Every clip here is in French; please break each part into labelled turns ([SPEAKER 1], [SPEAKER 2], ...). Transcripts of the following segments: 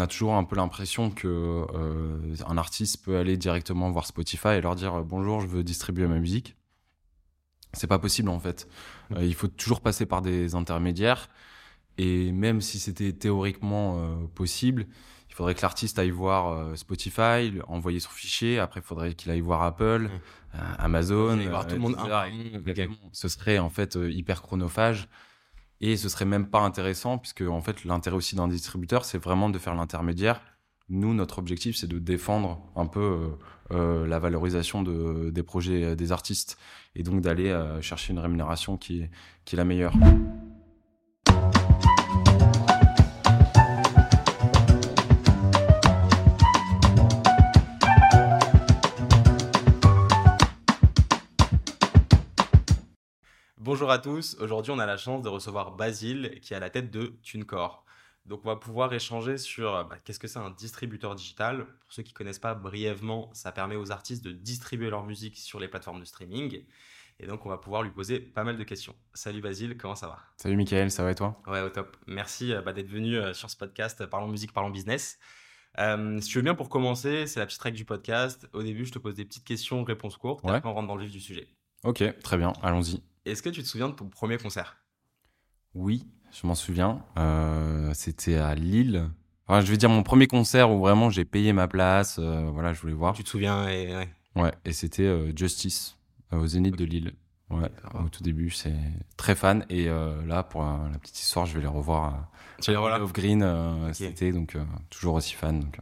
[SPEAKER 1] on a toujours un peu l'impression que un artiste peut aller directement voir Spotify et leur dire bonjour, je veux distribuer ma musique. C'est pas possible en fait. Mmh. il faut toujours passer par des intermédiaires. Et même si c'était théoriquement possible, il faudrait que l'artiste aille voir euh, Spotify, envoyer son fichier. Après, il faudrait qu'il aille voir Apple, mmh. euh, Amazon.
[SPEAKER 2] voir tout le monde.
[SPEAKER 1] Ce serait en fait euh, hyper chronophage. Et ce serait même pas intéressant, puisque en fait, l'intérêt aussi d'un distributeur, c'est vraiment de faire l'intermédiaire. Nous, notre objectif, c'est de défendre un peu la valorisation de, des projets des artistes et donc d'aller chercher une rémunération qui qui est la meilleure.
[SPEAKER 2] Bonjour à tous, aujourd'hui on a la chance de recevoir Basile qui est à la tête de TuneCore. Donc on va pouvoir échanger sur bah, qu'est-ce que c'est un distributeur digital. Pour ceux qui ne connaissent pas brièvement, ça permet aux artistes de distribuer leur musique sur les plateformes de streaming. Et donc on va pouvoir lui poser pas mal de questions. Salut Basile, comment ça va?
[SPEAKER 1] Salut Mickaël, ça va et toi?
[SPEAKER 2] Ouais, au top. Merci euh, bah, d'être venu euh, sur ce podcast Parlons musique, parlons business. Euh, si tu veux bien pour commencer, c'est la petite règle du podcast. Au début, je te pose des petites questions, réponses courtes, et après on rentre dans le vif du sujet.
[SPEAKER 1] Ok, très bien, allons-y.
[SPEAKER 2] Est-ce que tu te souviens de ton premier concert?
[SPEAKER 1] Oui, je m'en souviens. Euh, c'était à Lille. Enfin, je vais dire mon premier concert où vraiment j'ai payé ma place. Euh, voilà, je voulais voir.
[SPEAKER 2] Tu te souviens et
[SPEAKER 1] ouais. ouais et c'était euh, Justice au Zénith de Lille. Ouais, au tout début, c'est très fan. Et là, pour la petite histoire, je vais les revoir.
[SPEAKER 2] Tu les revois
[SPEAKER 1] Of Green, c'était donc toujours aussi fan. Donc,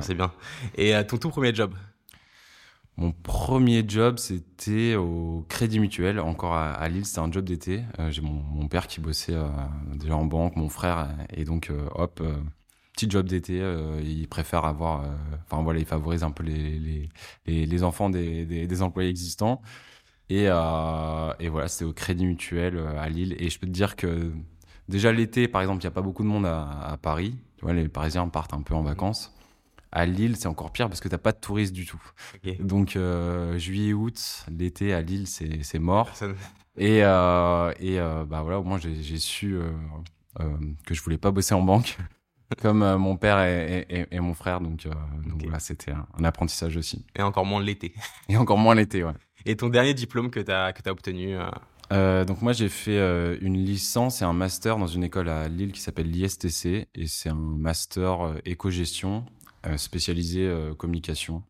[SPEAKER 2] c'est bien. Et ton tout premier job?
[SPEAKER 1] Mon premier job, c'était au Crédit Mutuel, encore à, Lille. C'était un job d'été. Euh, j'ai mon, père qui bossait euh, déjà en banque, mon frère, et donc euh, hop, petit job d'été. il préfère avoir, enfin voilà, il favorise un peu les les, les, enfants des, des, employés existants. Et, et voilà, c'était au Crédit Mutuel à Lille. Et je peux te dire que déjà l'été, par exemple, il n'y a pas beaucoup de monde à, à Paris. Tu vois, les Parisiens partent un peu en vacances. À Lille, c'est encore pire parce que t'as pas de touristes du tout. Donc euh, juillet, août, l'été à Lille, c'est mort. Et, euh, et euh, bah voilà, au moins j'ai su que je voulais pas bosser en banque, comme mon père et, et, mon frère. Donc, donc voilà, c'était un, apprentissage aussi.
[SPEAKER 2] Et encore moins l'été.
[SPEAKER 1] Et encore moins l'été, ouais.
[SPEAKER 2] Et ton dernier diplôme que tu as, obtenu
[SPEAKER 1] donc moi j'ai fait une licence et un master dans une école à Lille qui s'appelle l'ISTC et c'est un master éco-gestion spécialisé euh, communication.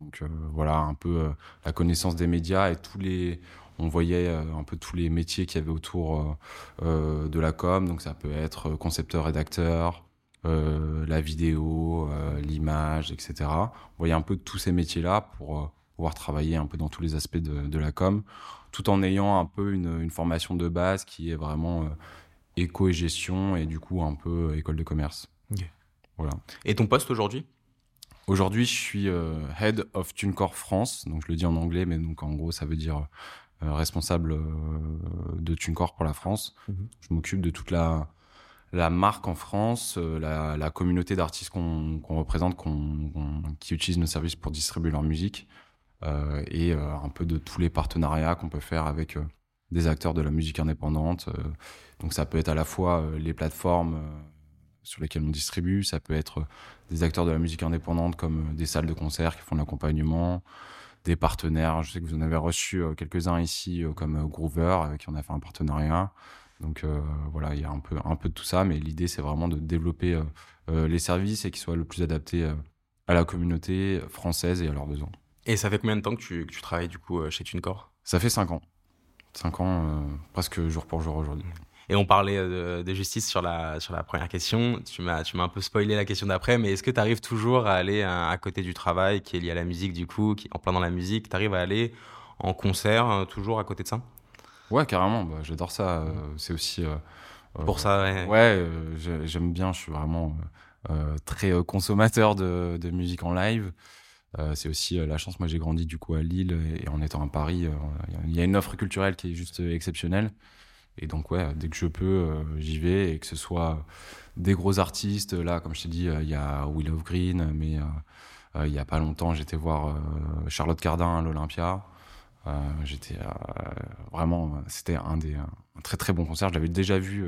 [SPEAKER 1] Donc euh, voilà, un peu la connaissance des médias et tous les on voyait un peu tous les métiers qu'il y avait autour de la com. Donc ça peut être concepteur, rédacteur, la vidéo, l'image, etc. On voyait un peu tous ces métiers-là pour pouvoir travailler un peu dans tous les aspects de, la com, tout en ayant un peu une, formation de base qui est vraiment éco et gestion et du coup un peu école de commerce.
[SPEAKER 2] Voilà. Et ton poste aujourd'hui?
[SPEAKER 1] Aujourd'hui, je suis euh, Head of TuneCore France. Donc, je le dis en anglais, mais donc en gros, ça veut dire euh, responsable euh, de TuneCore pour la France. Mhm. Je m'occupe de toute la, la marque en France, la, la, communauté d'artistes qu'on représente, qui utilisent nos services pour distribuer leur musique, et un peu de tous les partenariats qu'on peut faire avec des acteurs de la musique indépendante. donc, ça peut être à la fois les plateformes sur lesquels on distribue. Ça peut être des acteurs de la musique indépendante comme euh, des salles de concert qui font l'accompagnement, des partenaires. Je sais que vous en avez reçu euh, quelques-uns ici euh, comme Groover avec qui on a fait un partenariat. Donc voilà, il y a un peu, un peu de tout ça, mais l'idée c'est vraiment de développer les services et qu'ils soient le plus adaptés à la communauté française et à leurs besoins.
[SPEAKER 2] Et ça fait combien de temps que tu, que tu travailles du coup chez TuneCore?
[SPEAKER 1] Ça fait 5 ans. 5 ans, presque jour pour jour aujourd'hui.
[SPEAKER 2] Et on parlait euh, de, justice sur la, sur la première question. Tu m'as, tu m'as un peu spoilé la question d'après, mais est-ce que tu arrives toujours à aller à, côté du travail qui est lié à la musique, du coup, qui, en plein dans la musique, tu arrives à aller en concert euh, toujours à côté de ça?
[SPEAKER 1] Ouais, carrément. Bah, j'adore ça. Euh, c'est aussi.
[SPEAKER 2] Pour ça,
[SPEAKER 1] ouais. Ouais, j'aime bien. Je suis vraiment très consommateur de, de, musique en live. c'est aussi la chance. Moi, j'ai grandi du coup à Lille et en étant à Paris, il y a une offre culturelle qui est juste exceptionnelle. Et donc, ouais, dès que je peux, euh, j'y vais. Et que ce soit des gros artistes, là, comme je t'ai dit, euh, il y a Will of Green, mais euh, il y a pas longtemps, j'étais voir Charlotte Cardin à l'Olympia. j'étais vraiment, c'était un des très très bon concert. Je l'avais déjà vu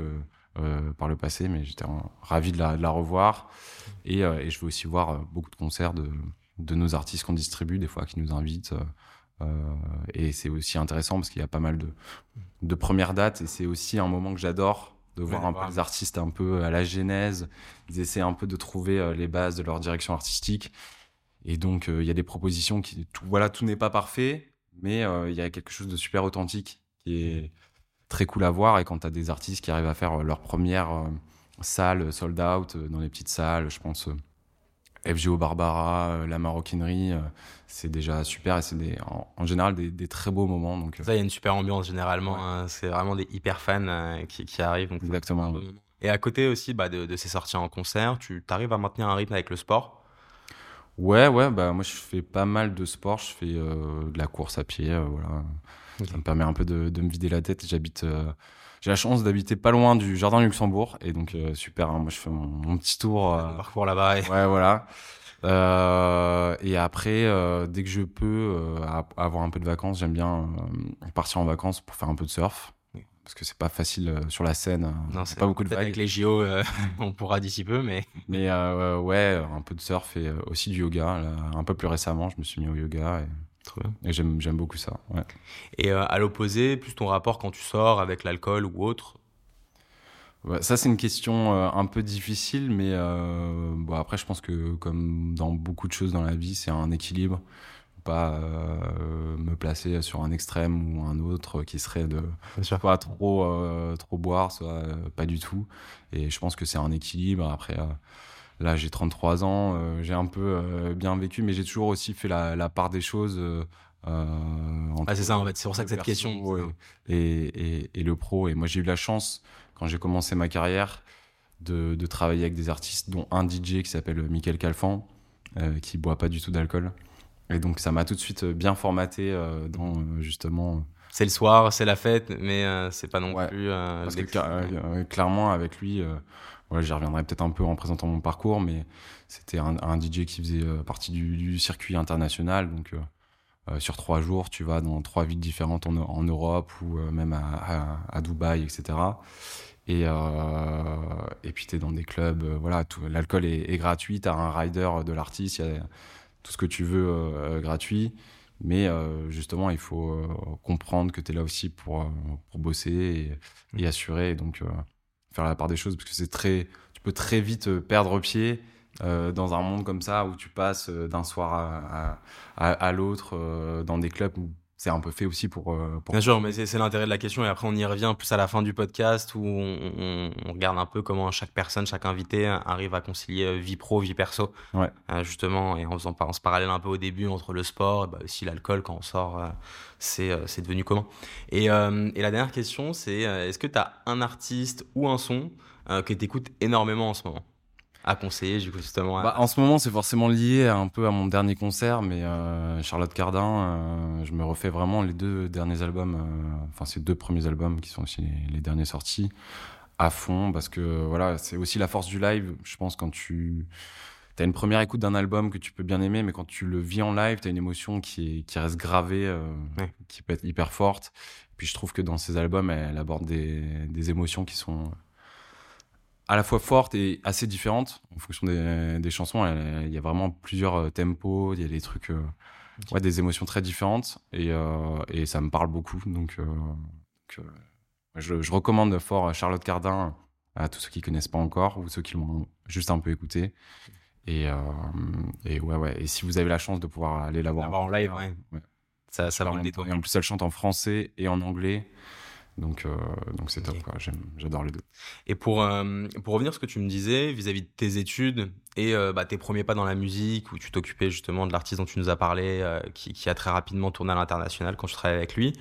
[SPEAKER 1] par le passé, mais j'étais ravi de la, revoir. Et, je vais aussi voir beaucoup de concerts de, de nos artistes qu'on distribue, des fois, qui nous invitent. Et c'est aussi intéressant parce qu'il y a pas mal de, de premières dates et c'est aussi un moment que j'adore de voir un peu les artistes un peu à la genèse. Ils essaient un peu de trouver les bases de leur direction artistique. Et donc, il y a des propositions qui, tout, voilà, tout n'est pas parfait, mais il y a quelque chose de super authentique qui est très cool à voir. Et quand tu as des artistes qui arrivent à faire leur première salle sold out dans les petites salles, je pense FGO Barbara, la maroquinerie, c'est déjà super et c'est en, général des, très beaux moments. Donc,
[SPEAKER 2] ça, il y a une super ambiance généralement. Hein. c'est vraiment des hyper fans qui, qui, arrivent. Donc
[SPEAKER 1] Exactement.
[SPEAKER 2] Et à côté aussi bah, de, de, ces sorties en concert, tu arrives à maintenir un rythme avec le sport?
[SPEAKER 1] Ouais, ouais, bah moi je fais pas mal de sport, je fais euh, de la course à pied, euh, voilà. Ça me permet un peu de, de me vider la tête. J'habite, euh, j'ai la chance d'habiter pas loin du jardin Luxembourg et donc super. Hein, moi je fais mon, petit tour.
[SPEAKER 2] parcours là-bas.
[SPEAKER 1] Ouais, voilà. et après, dès que je peux avoir un peu de vacances, j'aime bien partir en vacances pour faire un peu de surf parce que c'est pas facile euh, sur la scène. Hein.
[SPEAKER 2] Non, c'est pas beaucoup de vagues. Avec les JO, euh, on pourra d'ici peu, mais.
[SPEAKER 1] Mais euh, ouais, un peu de surf et aussi du yoga. un peu plus récemment, je me suis mis au yoga et, et j'aime, j'aime beaucoup ça. Ouais.
[SPEAKER 2] Et à l'opposé, plus ton rapport quand tu sors avec l'alcool ou autre?
[SPEAKER 1] Ça, c'est une question un peu difficile, mais bon, après, je pense que comme dans beaucoup de choses dans la vie, c'est un équilibre. Pas euh, me placer sur un extrême ou un autre qui serait de soit trop euh, trop boire soit euh, pas du tout. Et je pense que c'est un équilibre. Après là j'ai 33 ans j'ai un peu bien vécu mais j'ai toujours aussi fait la, part des choses
[SPEAKER 2] ah c'est ça en fait c'est pour ça que cette question
[SPEAKER 1] et, et, le pro et moi j'ai eu la chance quand j'ai commencé ma carrière de, de, travailler avec des artistes dont un DJ qui s'appelle Michael Calfan qui boit pas du tout d'alcool et donc ça m'a tout de suite euh, bien formaté euh, dans euh, justement.
[SPEAKER 2] C'est le soir, c'est la fête, mais c'est pas non plus.
[SPEAKER 1] parce que clairement avec lui, voilà, j'y reviendrai peut-être un peu en présentant mon parcours, mais c'était un, DJ qui faisait partie du, circuit international, donc. sur trois jours, tu vas dans trois villes différentes en, Europe ou même à, à, Dubaï, etc. Et, et puis tu es dans des clubs, voilà, l'alcool est, est, gratuit, tu as un rider de l'artiste, il y a tout ce que tu veux euh, gratuit. Mais euh, justement, il faut euh, comprendre que tu es là aussi pour, pour bosser et, assurer. Donc, faire la part des choses, parce que c'est très, tu peux très vite perdre pied dans un monde comme ça où tu passes d'un soir à, à, à l'autre dans des clubs c'est un peu fait aussi pour. Euh,
[SPEAKER 2] Bien sûr, mais c'est l'intérêt de la question. Et après, on y revient plus à la fin du podcast où on, regarde un peu comment chaque personne, chaque invité arrive à concilier euh, vie pro, vie perso.
[SPEAKER 1] Ouais.
[SPEAKER 2] Euh, justement, et en faisant en se parallèle un peu au début entre le sport et bah, aussi l'alcool quand on sort, c'est devenu commun. Et, et, la dernière question, c'est est-ce que tu as un artiste ou un son que tu écoutes énormément en ce moment? À conseiller justement
[SPEAKER 1] bah, En ce moment, c'est forcément lié un peu à mon dernier concert, mais euh, Charlotte Cardin, euh, je me refais vraiment les deux derniers albums, euh, enfin ces deux premiers albums qui sont aussi les, derniers sortis, à fond, parce que voilà, c'est aussi la force du live. Je pense quand tu as une première écoute d'un album que tu peux bien aimer, mais quand tu le vis en live, tu as une émotion qui, est, qui reste gravée, qui peut être hyper forte. puis je trouve que dans ces albums, elle aborde des, des émotions qui sont à la fois forte et assez différente en fonction des, des chansons. Il y a vraiment plusieurs euh, tempos, il y a des trucs, euh, ouais, des émotions très différentes et, euh, et, ça me parle beaucoup. Donc, je, je, recommande fort Charlotte Cardin à tous ceux qui connaissent pas encore ou ceux qui l'ont juste un peu écouté. Et, et, ouais, ouais. Et si vous avez la chance de pouvoir aller la voir
[SPEAKER 2] en live, ouais. Ça, ça va
[SPEAKER 1] le Et en plus, elle chante en français et en anglais. Donc, euh, donc c'est top, J'adore les deux.
[SPEAKER 2] Et pour, euh, pour revenir à ce que tu me disais vis-à-vis de tes études et euh, bah, tes premiers pas dans la musique, où tu t'occupais justement de l'artiste dont tu nous as parlé, qui, qui, a très rapidement tourné à l'international quand je travaillais avec lui,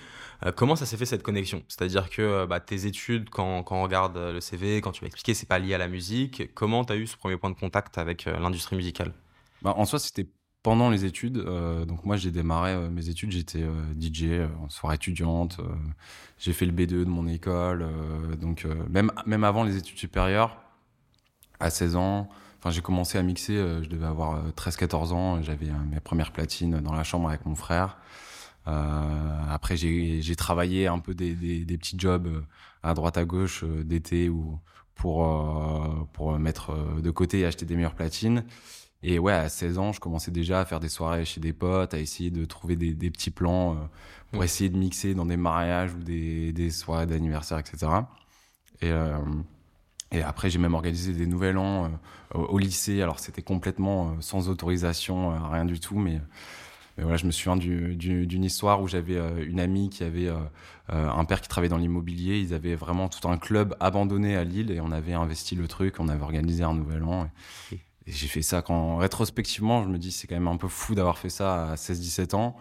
[SPEAKER 2] comment ça s'est fait cette connexion? C'est-à-dire que bah, tes études, quand, quand, on regarde le CV, quand tu m'as expliqué, c'est pas lié à la musique. Comment tu as eu ce premier point de contact avec l'industrie musicale?
[SPEAKER 1] Bah, En soi, c'était pendant les études, euh, donc moi j'ai démarré euh, mes études, j'étais euh, DJ en soirée étudiante, j'ai fait le B2 de mon école, donc même, même avant les études supérieures, à 16 ans, enfin j'ai commencé à mixer, je devais avoir 13-14 ans, j'avais mes premières platines dans la chambre avec mon frère. après j'ai travaillé un peu des, des, des, petits jobs à droite à gauche d'été où, pour, pour mettre de côté et acheter des meilleures platines. Et ouais, à 16 ans, je commençais déjà à faire des soirées chez des potes, à essayer de trouver des, des petits plans pour mm. essayer de mixer dans des mariages ou des, des soirées d'anniversaire, etc. Et, et après, j'ai même organisé des nouvel an au lycée. Alors, c'était complètement sans autorisation, rien du tout, mais mais voilà, je me souviens d'une histoire où j'avais euh, une amie qui avait euh, euh, un père qui travaillait dans l'immobilier. Ils avaient vraiment tout un club abandonné à Lille et on avait investi le truc, on avait organisé un nouvel an. Et, j'ai fait ça quand, rétrospectivement, je me dis c'est quand même un peu fou d'avoir fait ça à 16-17 ans.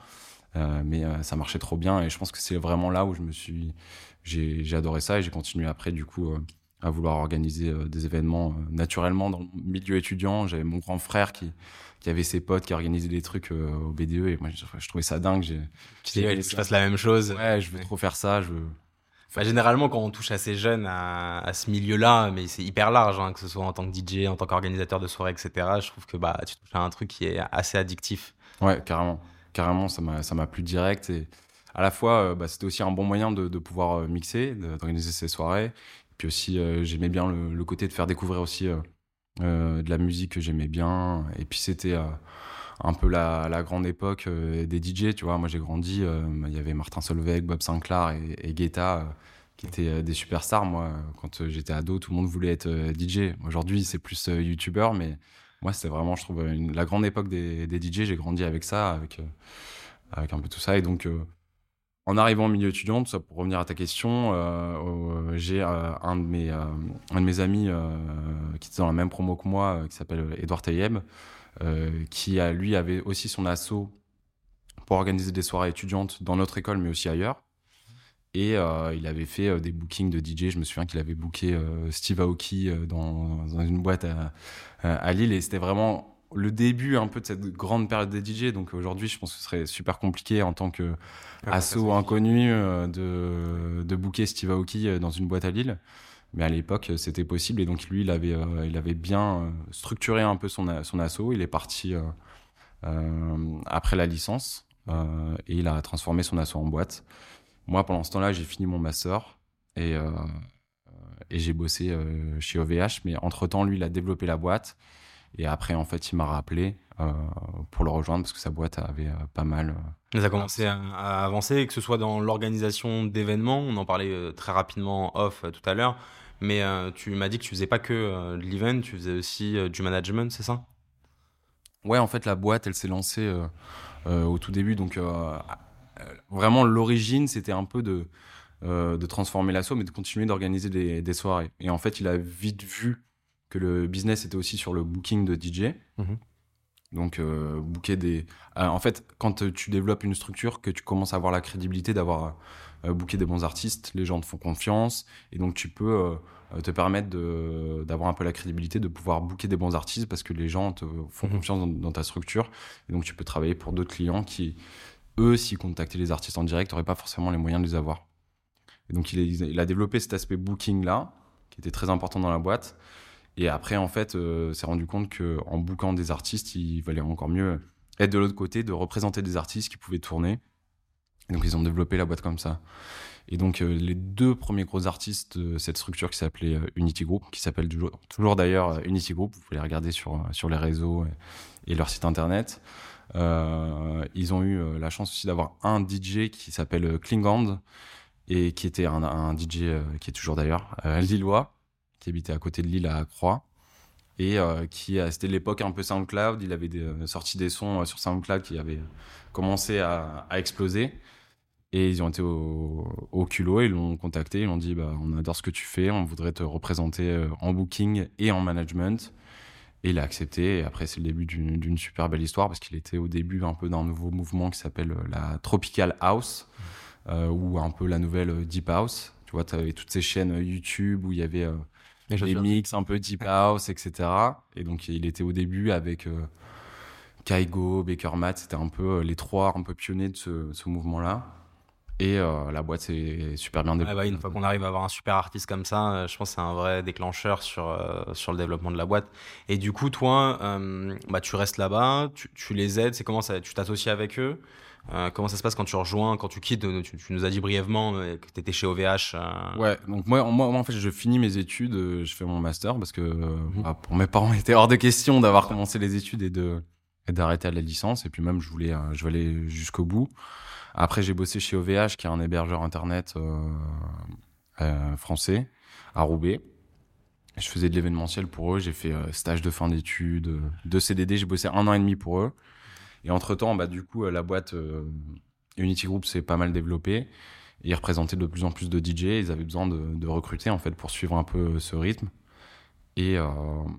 [SPEAKER 1] mais ça marchait trop bien et je pense que c'est vraiment là où je me suis j'ai adoré ça et j'ai continué après du coup à vouloir organiser des événements naturellement dans le milieu étudiant j'avais mon grand frère qui qui avait ses potes qui organisaient des trucs euh, au BDE et moi je, trouvais ça dingue. J'ai,
[SPEAKER 2] tu fasses la même chose.
[SPEAKER 1] Ouais, je veux trop faire ça. Je
[SPEAKER 2] Généralement, quand on touche assez jeune à, à ce milieu-là, mais c'est hyper large, hein, que ce soit en tant que DJ, en tant qu'organisateur de soirée, etc., je trouve que bah, tu touches à un truc qui est assez addictif.
[SPEAKER 1] Ouais, carrément. Carrément, ça m'a, plu direct. Et à la fois, euh, bah, c'était aussi un bon moyen de, pouvoir euh, mixer, d'organiser ces soirées. Puis aussi, j'aimais bien le, côté de faire découvrir aussi euh, de la musique que j'aimais bien. Et puis c'était euh, un peu la, la grande époque euh, des DJ, tu vois. Moi j'ai grandi, il y avait Martin Solveig, Bob Sinclair et, et Guetta qui étaient des superstars. Moi, quand j'étais ado, tout le monde voulait être DJ. Aujourd'hui, c'est plus YouTuber, mais moi, c'était vraiment, je trouve, la grande époque des, des DJ. J'ai grandi avec ça, avec, un peu tout ça. Et donc, en arrivant au milieu étudiant, pour revenir à ta question, euh, j'ai euh, un, de mes, euh, un de mes amis qui était dans la même promo que moi, qui s'appelle Edouard Tayeb, qui a, lui avait aussi son assaut pour organiser des soirées étudiantes dans notre école, mais aussi ailleurs. Et il avait fait des bookings de DJ. Je me souviens qu'il avait booké Steve Aoki dans, dans, une boîte à, à Lille. Et c'était vraiment le début un peu de cette grande période des DJ. Donc aujourd'hui, je pense que ce serait super compliqué en tant que asso inconnu euh, de, de booker Steve Aoki euh, dans une boîte à Lille. Mais à l'époque, c'était possible. Et donc lui, il avait, euh, il avait bien structuré un peu son, son asso. Il est parti après la licence et il a transformé son asso en boîte. Moi, pendant ce temps-là, j'ai fini mon master et, et j'ai bossé chez OVH. Mais entre-temps, lui, il a développé la boîte. Et après, en fait, il m'a rappelé euh, pour le rejoindre parce que sa boîte avait euh, pas mal.
[SPEAKER 2] Euh, ça a commencé à, avancer, que ce soit dans l'organisation d'événements. On en parlait très rapidement off tout à l'heure. Mais tu m'as dit que tu faisais pas que de l'event, tu faisais aussi du management, c'est ça?
[SPEAKER 1] Ouais, en fait, la boîte, elle s'est lancée au tout début. Donc, vraiment, l'origine, c'était un peu de, de transformer l'assaut, mais de continuer d'organiser des, des, soirées. Et en fait, il a vite vu que le business était aussi sur le booking de DJ. Mhm. Donc, euh, booker des. Euh, en fait, quand tu développes une structure, que tu commences à avoir la crédibilité d'avoir euh, booké des bons artistes, les gens te font confiance. Et donc, tu peux te permettre d'avoir un peu la crédibilité de pouvoir booker des bons artistes parce que les gens te font mhm. confiance dans, ta structure. Et donc, tu peux travailler pour d'autres clients qui, eux, s'ils contactaient les artistes en direct, n'auraient pas forcément les moyens de les avoir. Et donc, il, il a développé cet aspect booking-là, qui était très important dans la boîte. Et après, en fait, euh, s'est rendu compte qu'en bouquant des artistes, il valait encore mieux être de l'autre côté, de représenter des artistes qui pouvaient tourner. Donc, ils ont développé la boîte comme ça. Et donc, euh, les deux premiers gros artistes de cette structure qui s'appelait euh, Unity Group, qui s'appelle toujours, d'ailleurs euh, Unity Group, vous pouvez les regarder sur, sur les réseaux et, leur site internet. ils ont eu la chance aussi d'avoir un DJ qui s'appelle Klingand et qui était un, DJ qui est toujours d'ailleurs lillois qui habitait à côté de Lille à Croix et euh, qui c'était l'époque un peu SoundCloud il avait sorti des sons sur SoundCloud qui avaient commencé à, exploser et ils ont été au, au culot ils l'ont contacté. Ils l'ont dit bah, on adore ce que tu fais on voudrait te représenter en booking et en management. Et il a accepté. Et après c'est le début d'une super belle histoire parce qu'il était au début un peu d'un nouveau mouvement qui s'appelle la Tropical House ou un peu la nouvelle Deep House. Tu vois tu avais toutes ces chaînes YouTube où il y avait des mix un peu deep house, etc. Et donc il était au début avec euh, Kaigo, Baker Matt, c'était un peu euh, les trois un peu pionniers de ce, mouvement-là. Et euh, la boîte s'est super bien développée.
[SPEAKER 2] Ah bah, une fois qu'on arrive à avoir un super artiste comme ça, je pense que c'est un vrai déclencheur sur, sur le développement de la boîte. Et du coup, toi, bah, tu restes là-bas, tu, tu, les aides, c'est comment ça Tu t'associes avec eux Euh, comment ça se passe quand tu rejoins, quand tu quittes tu, nous as dit brièvement que tu étais chez OVH.
[SPEAKER 1] Ouais, donc moi, moi, en fait, je finis mes études, je fais mon master parce que mhm. bah, pour mes parents, il était hors de question d'avoir commencé les études et de d'arrêter à la licence. Et puis même, je voulais, je voulais aller jusqu'au bout. Après, j'ai bossé chez OVH, qui est un hébergeur internet français à Roubaix. Je faisais de l'événementiel pour eux. J'ai fait euh, stage de fin d'études, euh, deux CDD. J'ai bossé un an et demi pour eux. Et entre temps, bah, du coup, euh, la boîte Unity Group s'est pas mal développée. Ils représentaient de plus en plus de DJ. Ils avaient besoin de, de recruter en fait pour suivre un peu ce rythme. Et euh,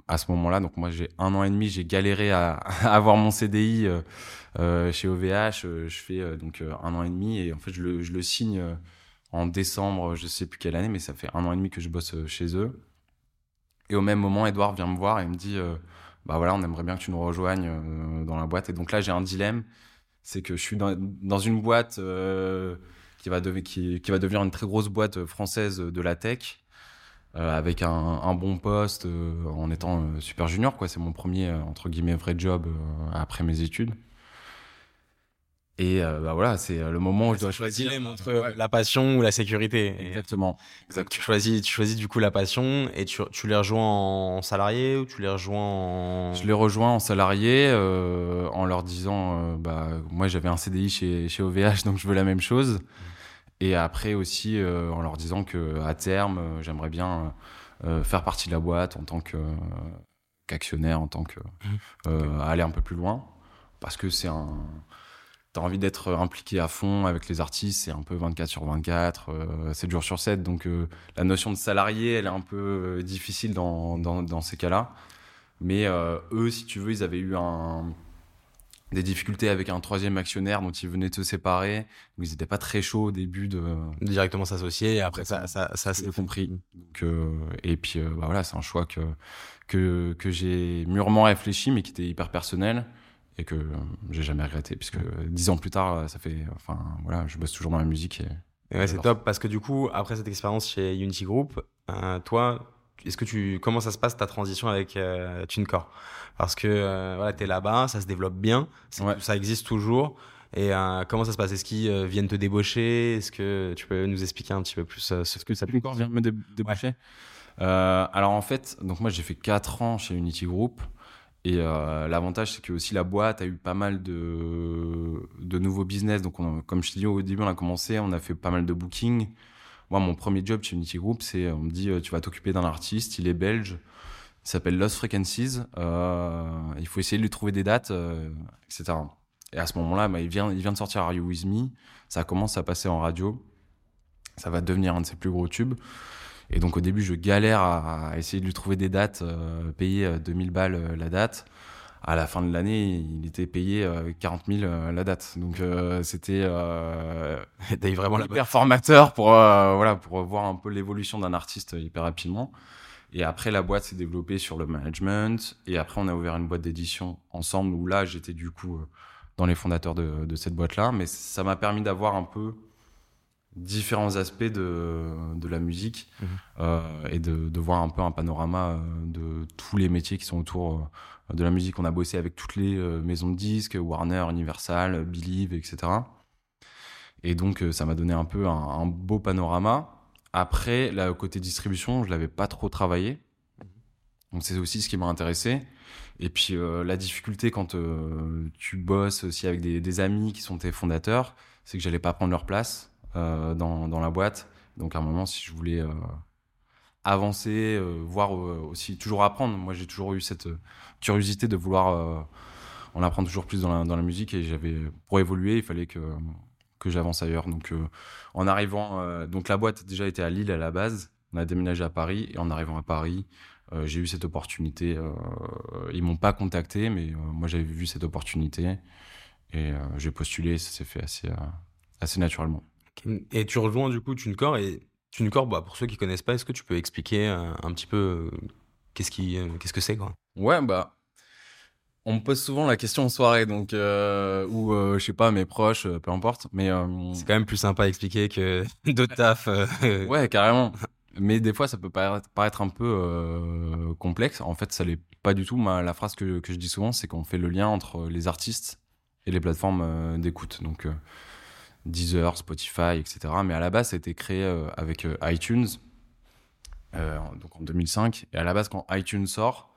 [SPEAKER 1] à ce moment-là, donc moi j'ai un an et demi, j'ai galéré à, avoir mon CDI euh, euh, chez OVH. je fais donc un an et demi et en fait je le, signe en décembre, je sais plus quelle année, mais ça fait un an et demi que je bosse chez eux. Et au même moment, Edouard vient me voir et me dit euh, Bah voilà, on aimerait bien que tu nous rejoignes dans la boîte. Et donc là, j'ai un dilemme c'est que je suis dans, une boîte qui, va devenir une très grosse boîte française de la tech. Avec un, un, bon poste en étant super junior quoi c'est mon premier entre guillemets vrai job après mes études et euh, bah voilà, c'est euh, le moment où je dois choisir
[SPEAKER 2] entre la passion ou la sécurité.
[SPEAKER 1] Exactement.
[SPEAKER 2] Tu choisis, tu choisis du coup la passion et tu, tu les rejoins en salarié ou tu les rejoins en.
[SPEAKER 1] Je les rejoins en salarié euh, en leur disant, euh, bah moi j'avais un CDI chez chez OVH donc je veux la même chose. Et après aussi euh, en leur disant que à terme j'aimerais bien faire partie de la boîte en tant que qu'actionnaire, en tant que mmh. aller un peu plus loin parce que c'est un tu envie d'être impliqué à fond avec les artistes, c'est un peu 24 sur 24, euh, 7 jours sur 7. Donc euh, la notion de salarié, elle est un peu euh, difficile dans, dans, dans ces cas-là. Mais euh, eux, si tu veux, ils avaient eu un, des difficultés avec un troisième actionnaire dont ils venaient de se séparer. ils n'étaient pas très chauds au début de
[SPEAKER 2] directement s'associer. Et après, ça, ça, ça,
[SPEAKER 1] c'est compris. Donc, et puis bah voilà, c'est un choix que que, que j'ai mûrement réfléchi, mais qui était hyper personnel et que j'ai jamais regretté puisque dix ans plus tard ça fait enfin voilà je bosse toujours dans la musique
[SPEAKER 2] et, ouais c'est top parce que du coup après cette expérience chez Unity Group euh, toi est-ce que tu comment ça se passe ta transition avec euh, TuneCore? Parce que euh, voilà t'es là-bas ça se développe bien ça existe toujours. Et euh, comment ça se passe? Est-ce qu'ils euh, viennent te débaucher? Est-ce que tu peux nous expliquer un petit peu plus ce que ça
[SPEAKER 1] TuneCore vient me débaucher? Alors en fait, donc moi j'ai fait 4 ans chez Unity Group. Et l'avantage, c'est que aussi la boîte a eu pas mal de, de nouveaux business. Donc, on comme je te dis au début, on a commencé, on a fait pas mal de bookings. Moi, mon premier job chez Unity Group, c'est on me dit euh, tu vas t'occuper d'un artiste, il est belge, il s'appelle Lost Frequencies. Euh, il faut essayer de lui trouver des dates, euh, etc. Et à ce moment-là, bah, il, vient, de sortir Are You With Me. Ça commence à passer en radio. Ça va devenir un de ses plus gros tubes. Et donc au début, je galère à, essayer de lui trouver des dates, euh, payer 2000 euh, balles euh, la date. À la fin de l'année, il était payé 40 000 la date. Donc c'était euh, vraiment hyper formateur pour voilà pour voir un peu l'évolution d'un artiste hyper rapidement. Et après, la boîte s'est développée sur le management. Et après, on a ouvert une boîte d'édition ensemble où là, j'étais du coup dans les fondateurs de, de cette boîte-là. Mais ça m'a permis d'avoir un peu différents aspects de, de la musique mhm. euh, et de, de, voir un peu un panorama euh, de tous les métiers qui sont autour euh, de la musique. On a bossé avec toutes les maisons de disques, Warner, Universal, Believe, etc. Et donc ça m'a donné un peu un, un, beau panorama. Après, là, côté distribution, je l'avais pas trop travaillé. Donc c'est aussi ce qui m'a intéressé. Et puis la difficulté quand tu bosses aussi avec des, des amis qui sont tes fondateurs, c'est que j'allais pas prendre leur place dans, dans, la boîte. Donc à un moment, si je voulais euh, avancer, euh, voir aussi toujours apprendre, moi j'ai toujours eu cette curiosité de vouloir en apprendre toujours plus dans la, musique et j'avais pour évoluer, il fallait que que j'avance ailleurs. Donc en arrivant, donc la boîte déjà était à Lille à la base. On a déménagé à Paris et en arrivant à Paris, euh, j'ai eu cette opportunité. Euh, ils m'ont pas contacté, mais euh, moi j'avais vu cette opportunité et j'ai postulé. Ça s'est fait assez, assez naturellement.
[SPEAKER 2] Et tu rejoins du coup TuneCore et TuneCore, bah, pour ceux qui connaissent pas, est-ce que tu peux expliquer un, euh, un petit peu euh, qu'est-ce qui, euh, qu'est-ce que c'est quoi?
[SPEAKER 1] Ouais, bah on me pose souvent la question en soirée, donc euh, ou euh, je sais pas mes proches, peu importe. Mais
[SPEAKER 2] c'est quand même plus sympa à expliquer que de taf.
[SPEAKER 1] ouais, carrément. Mais des fois, ça peut paraître, paraître un peu complexe. En fait, ça l'est pas du tout. Ma, la phrase que, que je dis souvent, c'est qu'on fait le lien entre les artistes et les plateformes d'écoute. Donc Deezer, Spotify, etc. Mais à la base, ça a été créé avec iTunes, donc en 2005. Et à la base, quand iTunes sort,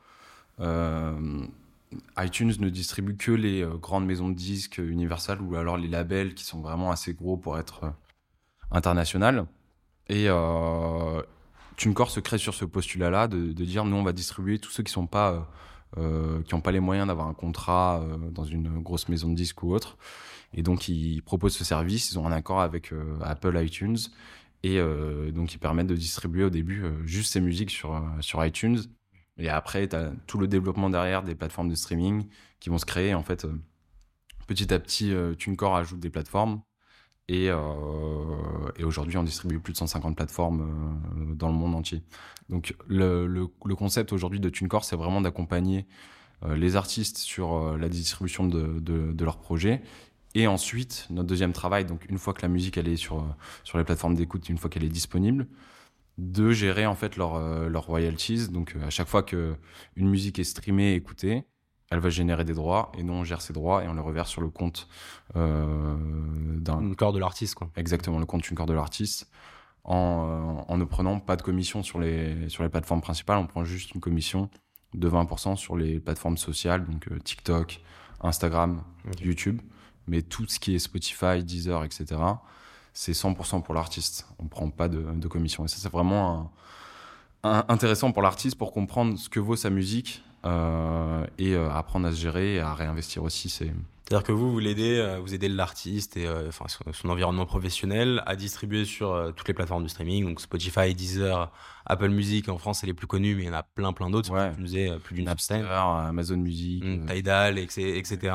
[SPEAKER 1] iTunes ne distribue que les grandes maisons de disques Universal ou alors les labels qui sont vraiment assez gros pour être international. Et euh, TuneCore se crée sur ce postulat-là de, dire nous, on va distribuer tous ceux qui sont pas. Euh, qui n'ont pas les moyens d'avoir un contrat euh, dans une grosse maison de disques ou autre. Et donc, ils proposent ce service. Ils ont un accord avec euh, Apple iTunes. Et donc, ils permettent de distribuer au début juste ces musiques sur, sur iTunes. Et après, tu as tout le développement derrière des plateformes de streaming qui vont se créer. En fait, petit à petit, TuneCore ajoute des plateformes. Et, euh, et aujourd'hui, on distribue plus de 150 plateformes euh, dans le monde entier. Donc, le, le, le concept aujourd'hui de TuneCore, c'est vraiment d'accompagner euh, les artistes sur la distribution de, de, de leurs projets. Et ensuite, notre deuxième travail, donc une fois que la musique elle est sur, sur les plateformes d'écoute, une fois qu'elle est disponible, de gérer en fait leurs leur royalties. Donc à chaque fois que une musique est streamée écoutée, elle va générer des droits et nous on gère ces droits et on les reverse sur le compte euh,
[SPEAKER 2] d'un corps de l'artiste quoi.
[SPEAKER 1] Exactement, le compte d'une corps de l'artiste en, euh, en, ne prenant pas de commission sur les sur les plateformes principales, on prend juste une commission de 20% sur les plateformes sociales donc euh, TikTok, Instagram, YouTube, mais tout ce qui est Spotify, Deezer, etc. C'est 100% pour l'artiste. On prend pas de, de commission et ça c'est vraiment intéressant pour l'artiste pour comprendre ce que vaut sa musique et euh, apprendre à se gérer et à réinvestir aussi. C'est
[SPEAKER 2] c'est-à-dire que vous, vous l'aidez, euh, vous aidez l'artiste et enfin, son, environnement professionnel à distribuer sur toutes les plateformes de streaming, donc Spotify, Deezer, Apple Music en France, c'est les plus connus, mais il y en a plein, plein d'autres.
[SPEAKER 1] Ouais.
[SPEAKER 2] Nous plus d'une
[SPEAKER 1] Napster, Amazon Music,
[SPEAKER 2] mmh, Tidal, etc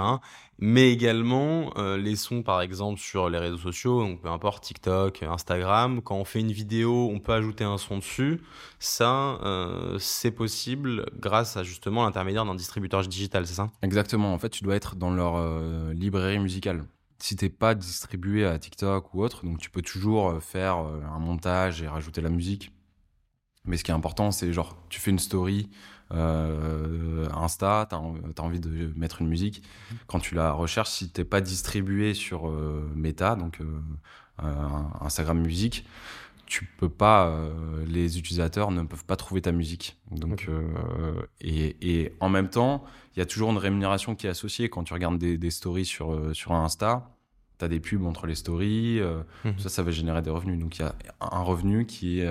[SPEAKER 2] mais également euh, les sons par exemple sur les réseaux sociaux, donc peu importe TikTok, Instagram, quand on fait une vidéo, on peut ajouter un son dessus. Ça, euh, c'est possible grâce à justement l'intermédiaire d'un distributeur digital, c'est ça?
[SPEAKER 1] Exactement. En fait, tu dois être dans leur euh, librairie musicale. Si t'es pas distribué à TikTok ou autre, donc tu peux toujours faire un montage et rajouter la musique. Mais ce qui est important, c'est genre tu fais une story euh, Insta, tu as, envie de mettre une musique. Quand tu la recherches, si t'es pas distribué sur euh, Meta, donc euh, Instagram Musique, tu peux pas, les utilisateurs ne peuvent pas trouver ta musique. Donc, et, et, en même temps, il y a toujours une rémunération qui est associée. Quand tu regardes des, des stories sur, sur Insta, tu as des pubs entre les stories, mhm. ça, ça va générer des revenus. Donc il y a un revenu qui, est,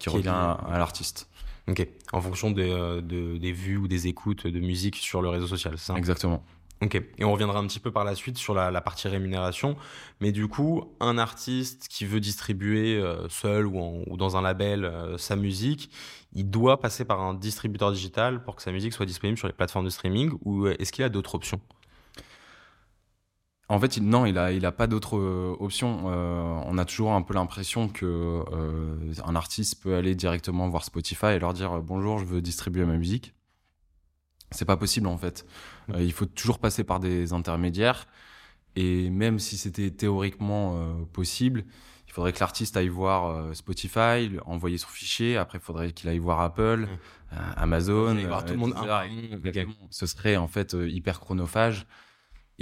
[SPEAKER 1] qui, revient à l'artiste.
[SPEAKER 2] Ok, en fonction des, euh, des vues ou des écoutes de musique sur le réseau social, c'est ça
[SPEAKER 1] Exactement.
[SPEAKER 2] Ok, et on reviendra un petit peu par la suite sur la, partie rémunération. Mais du coup, un artiste qui veut distribuer euh, seul ou, ou, dans un label euh, sa musique, il doit passer par un distributeur digital pour que sa musique soit disponible sur les plateformes de streaming ou est-ce qu'il a d'autres options?
[SPEAKER 1] En fait, non, il n'a il a pas d'autre euh, option. Euh, on a toujours un peu l'impression que euh, un artiste peut aller directement voir Spotify et leur dire bonjour, je veux distribuer ma musique. C'est pas possible en fait. il faut toujours passer par des intermédiaires. Et même si c'était théoriquement possible, il faudrait que l'artiste aille voir Spotify, envoyer son fichier. Après, il faudrait qu'il aille voir Apple, Amazon.
[SPEAKER 2] Voir tout le monde.
[SPEAKER 1] Ce serait en fait hyper chronophage.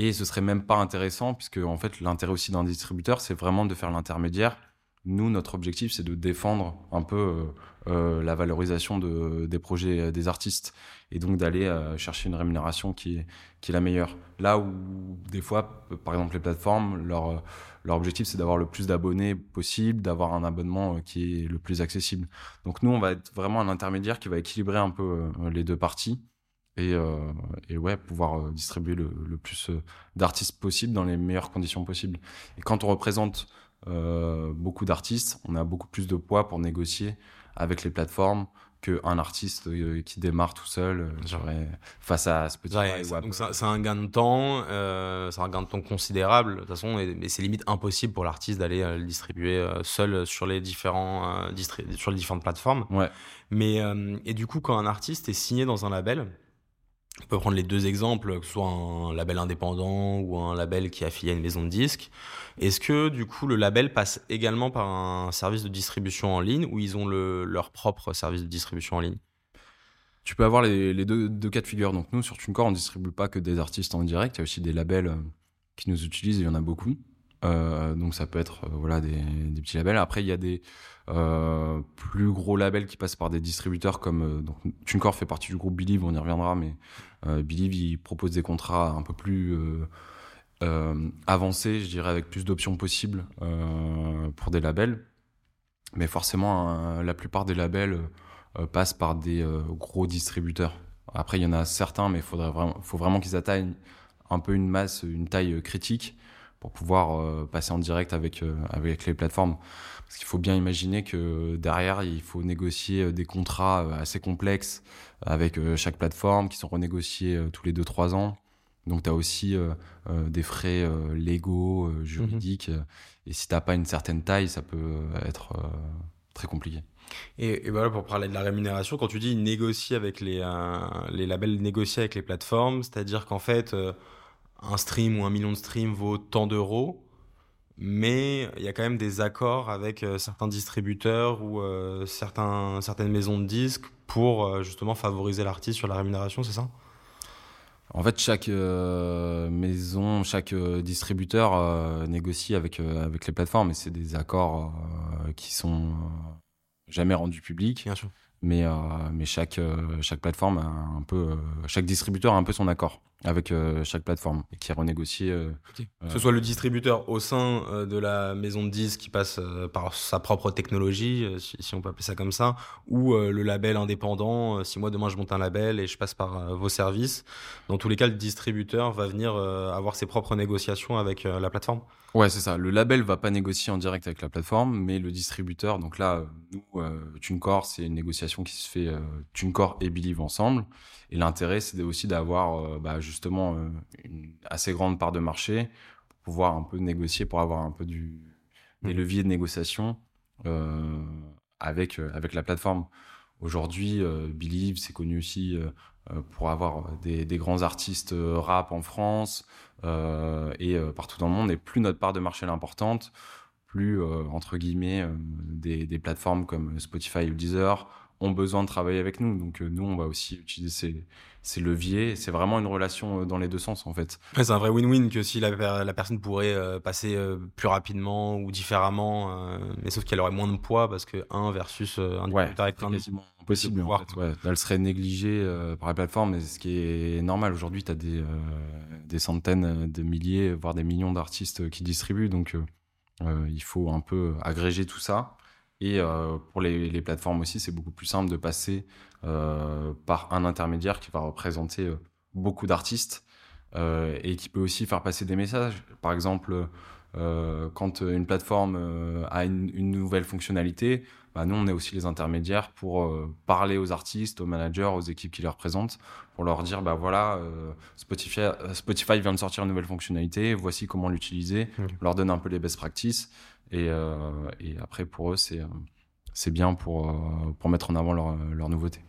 [SPEAKER 1] Et ce serait même pas intéressant, puisque en fait, l'intérêt aussi d'un distributeur, c'est vraiment de faire l'intermédiaire. Nous, notre objectif, c'est de défendre un peu euh, euh, la valorisation de, des projets euh, des artistes et donc d'aller chercher une rémunération qui est, la meilleure. Là où, des fois, par exemple, les plateformes, leur objectif, c'est d'avoir le plus d'abonnés possible, d'avoir un abonnement qui est le plus accessible. Donc nous, on va être vraiment un intermédiaire qui va équilibrer un peu les deux parties et, euh, et ouais, pouvoir euh, distribuer le, le plus euh, d'artistes possible dans les meilleures conditions possibles. Et quand on représente euh, beaucoup d'artistes, on a beaucoup plus de poids pour négocier avec les plateformes qu'un artiste qui démarre tout seul face à ce petit
[SPEAKER 2] ouais, donc c'est un gain de temps euh, c'est un gain de temps considérable de toute façon et, c'est limite impossible pour l'artiste d'aller le distribuer seul sur les différents sur les différentes plateformes
[SPEAKER 1] ouais.
[SPEAKER 2] mais et du coup quand un artiste est signé dans un label on peut prendre les deux exemples, que ce soit un label indépendant ou un label qui est affilié à une maison de disques. Est-ce que du coup le label passe également par un service de distribution en ligne ou ils ont le, leur propre service de distribution en ligne?
[SPEAKER 1] Tu peux avoir les, deux, cas de figure. Donc nous sur TuneCore on distribue pas que des artistes en direct, il y a aussi des labels qui nous utilisent, il y en a beaucoup. donc ça peut être voilà des, des, petits labels. Après il y a des plus gros labels qui passent par des distributeurs comme donc TuneCore fait partie du groupe Believe, on y reviendra, mais Believe il propose des contrats un peu plus avancés, je dirais avec plus d'options possibles pour des labels. Mais forcément la plupart des labels passent par des gros distributeurs. Après, il y en a certains, mais il faut vraiment qu'ils atteignent un peu une masse, une taille critique pour pouvoir euh, passer en direct avec, euh, avec les plateformes. Parce qu'il faut bien imaginer que derrière, il faut négocier euh, des contrats assez complexes avec chaque plateforme qui sont renégociés tous les 2-3 ans. Donc, tu as aussi des frais légaux, juridiques. Et si tu n'as pas une certaine taille, ça peut être très compliqué.
[SPEAKER 2] Et, voilà, pour parler de la rémunération, quand tu dis négocier avec les, euh, les labels, négocier avec les plateformes, c'est-à-dire qu'en fait, euh, un stream ou un million de streams vaut tant d'euros, mais il y a quand même des accords avec euh, certains distributeurs ou certains, certaines maisons de disques pour justement favoriser l'artiste sur la rémunération, c'est ça?
[SPEAKER 1] En fait, chaque maison, chaque distributeur négocie avec, avec les plateformes et c'est des accords qui sont jamais rendu public.
[SPEAKER 2] Bien sûr.
[SPEAKER 1] Mais, euh, mais chaque, euh, chaque plateforme a un peu, euh, chaque distributeur a un peu son accord avec chaque plateforme et qui est renégocié.
[SPEAKER 2] Que ce soit le distributeur au sein de la maison de disques qui passe par sa propre technologie, si, on peut appeler ça comme ça, ou le label indépendant. si moi demain je monte un label et je passe par vos services, dans tous les cas, le distributeur va venir avoir ses propres négociations avec la plateforme.
[SPEAKER 1] Ouais, c'est ça. Le label va pas négocier en direct avec la plateforme, mais le distributeur. Donc là, nous, euh, TuneCore, c'est une négociation qui se fait euh, TuneCore et Believe ensemble. Et l'intérêt, c'est aussi d'avoir euh, bah, justement euh, une assez grande part de marché pour pouvoir un peu négocier, pour avoir un peu du, des mmh. leviers de négociation avec, avec la plateforme. Aujourd'hui, Believe, c'est connu aussi pour avoir des, des, grands artistes rap en France. Euh, et euh, partout dans le monde. Et plus notre part de marché est importante, plus, euh, entre guillemets, des, des, plateformes comme Spotify ou Deezer ont besoin de travailler avec nous. Donc nous, on va aussi utiliser ces, ces leviers. C'est vraiment une relation dans les deux sens, en fait.
[SPEAKER 2] c'est un vrai win-win que si la, la personne pourrait passer plus rapidement ou différemment, mais sauf qu'elle aurait moins de poids parce que un versus un
[SPEAKER 1] ouais, avec plein de possible. En fait, ouais. Elle serait négligée par la plateforme, mais ce qui est normal. Aujourd'hui, tu as des, des centaines de milliers, voire des millions d'artistes qui distribuent. Donc, euh, euh, il faut un peu agréger tout ça. Et euh, pour les, plateformes aussi, c'est beaucoup plus simple de passer par un intermédiaire qui va représenter beaucoup d'artistes et qui peut aussi faire passer des messages. Par exemple, quand une plateforme a une, nouvelle fonctionnalité, bah, nous, on est aussi les intermédiaires pour euh, parler aux artistes, aux managers, aux équipes qui les représentent, pour leur dire, bah voilà, euh, Spotify, euh, Spotify vient de sortir une nouvelle fonctionnalité, voici comment l'utiliser, leur donne un peu les best practices, et, et après, pour eux, c'est c'est bien pour, pour mettre en avant leur, leur nouveauté.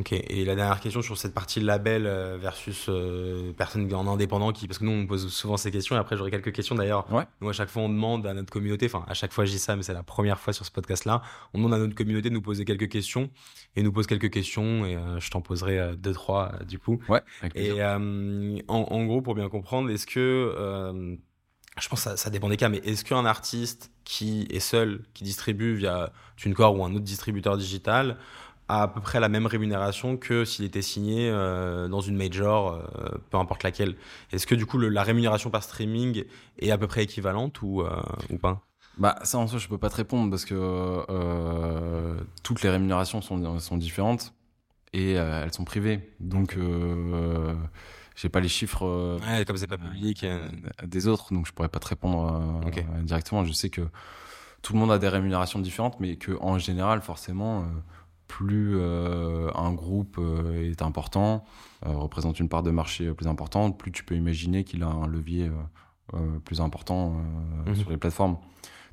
[SPEAKER 2] Ok, et la dernière question sur cette partie label euh, versus euh, personne en indépendant, qui, parce que nous on pose souvent ces questions, et après j'aurai quelques questions d'ailleurs.
[SPEAKER 1] Ouais.
[SPEAKER 2] Nous à chaque fois on demande à notre communauté, enfin à chaque fois je dis ça, mais c'est la première fois sur ce podcast-là, on demande à notre communauté de nous poser quelques questions, et nous pose quelques questions, et euh, je t'en poserai deux, trois du coup.
[SPEAKER 1] Ouais,
[SPEAKER 2] Et en, en, gros, pour bien comprendre, est-ce que, je pense que ça, ça dépend des cas, mais est-ce qu'un artiste qui est seul, qui distribue via TuneCore ou un autre distributeur digital, à peu près la même rémunération que s'il était signé euh, dans une major, euh, peu importe laquelle. Est-ce que du coup la rémunération par streaming est à peu près équivalente ou, euh, ou pas?
[SPEAKER 1] Bah ça en soi je peux pas te répondre parce que toutes les rémunérations sont, sont différentes et elles sont privées donc j'ai pas les chiffres
[SPEAKER 2] ouais, comme c'est pas public
[SPEAKER 1] des autres donc je pourrais pas te répondre directement je sais que tout le monde a des rémunérations différentes mais que en général forcément plus euh, un groupe euh, est important, euh, représente une part de marché plus importante, plus tu peux imaginer qu'il a un levier plus important mhm. sur les plateformes.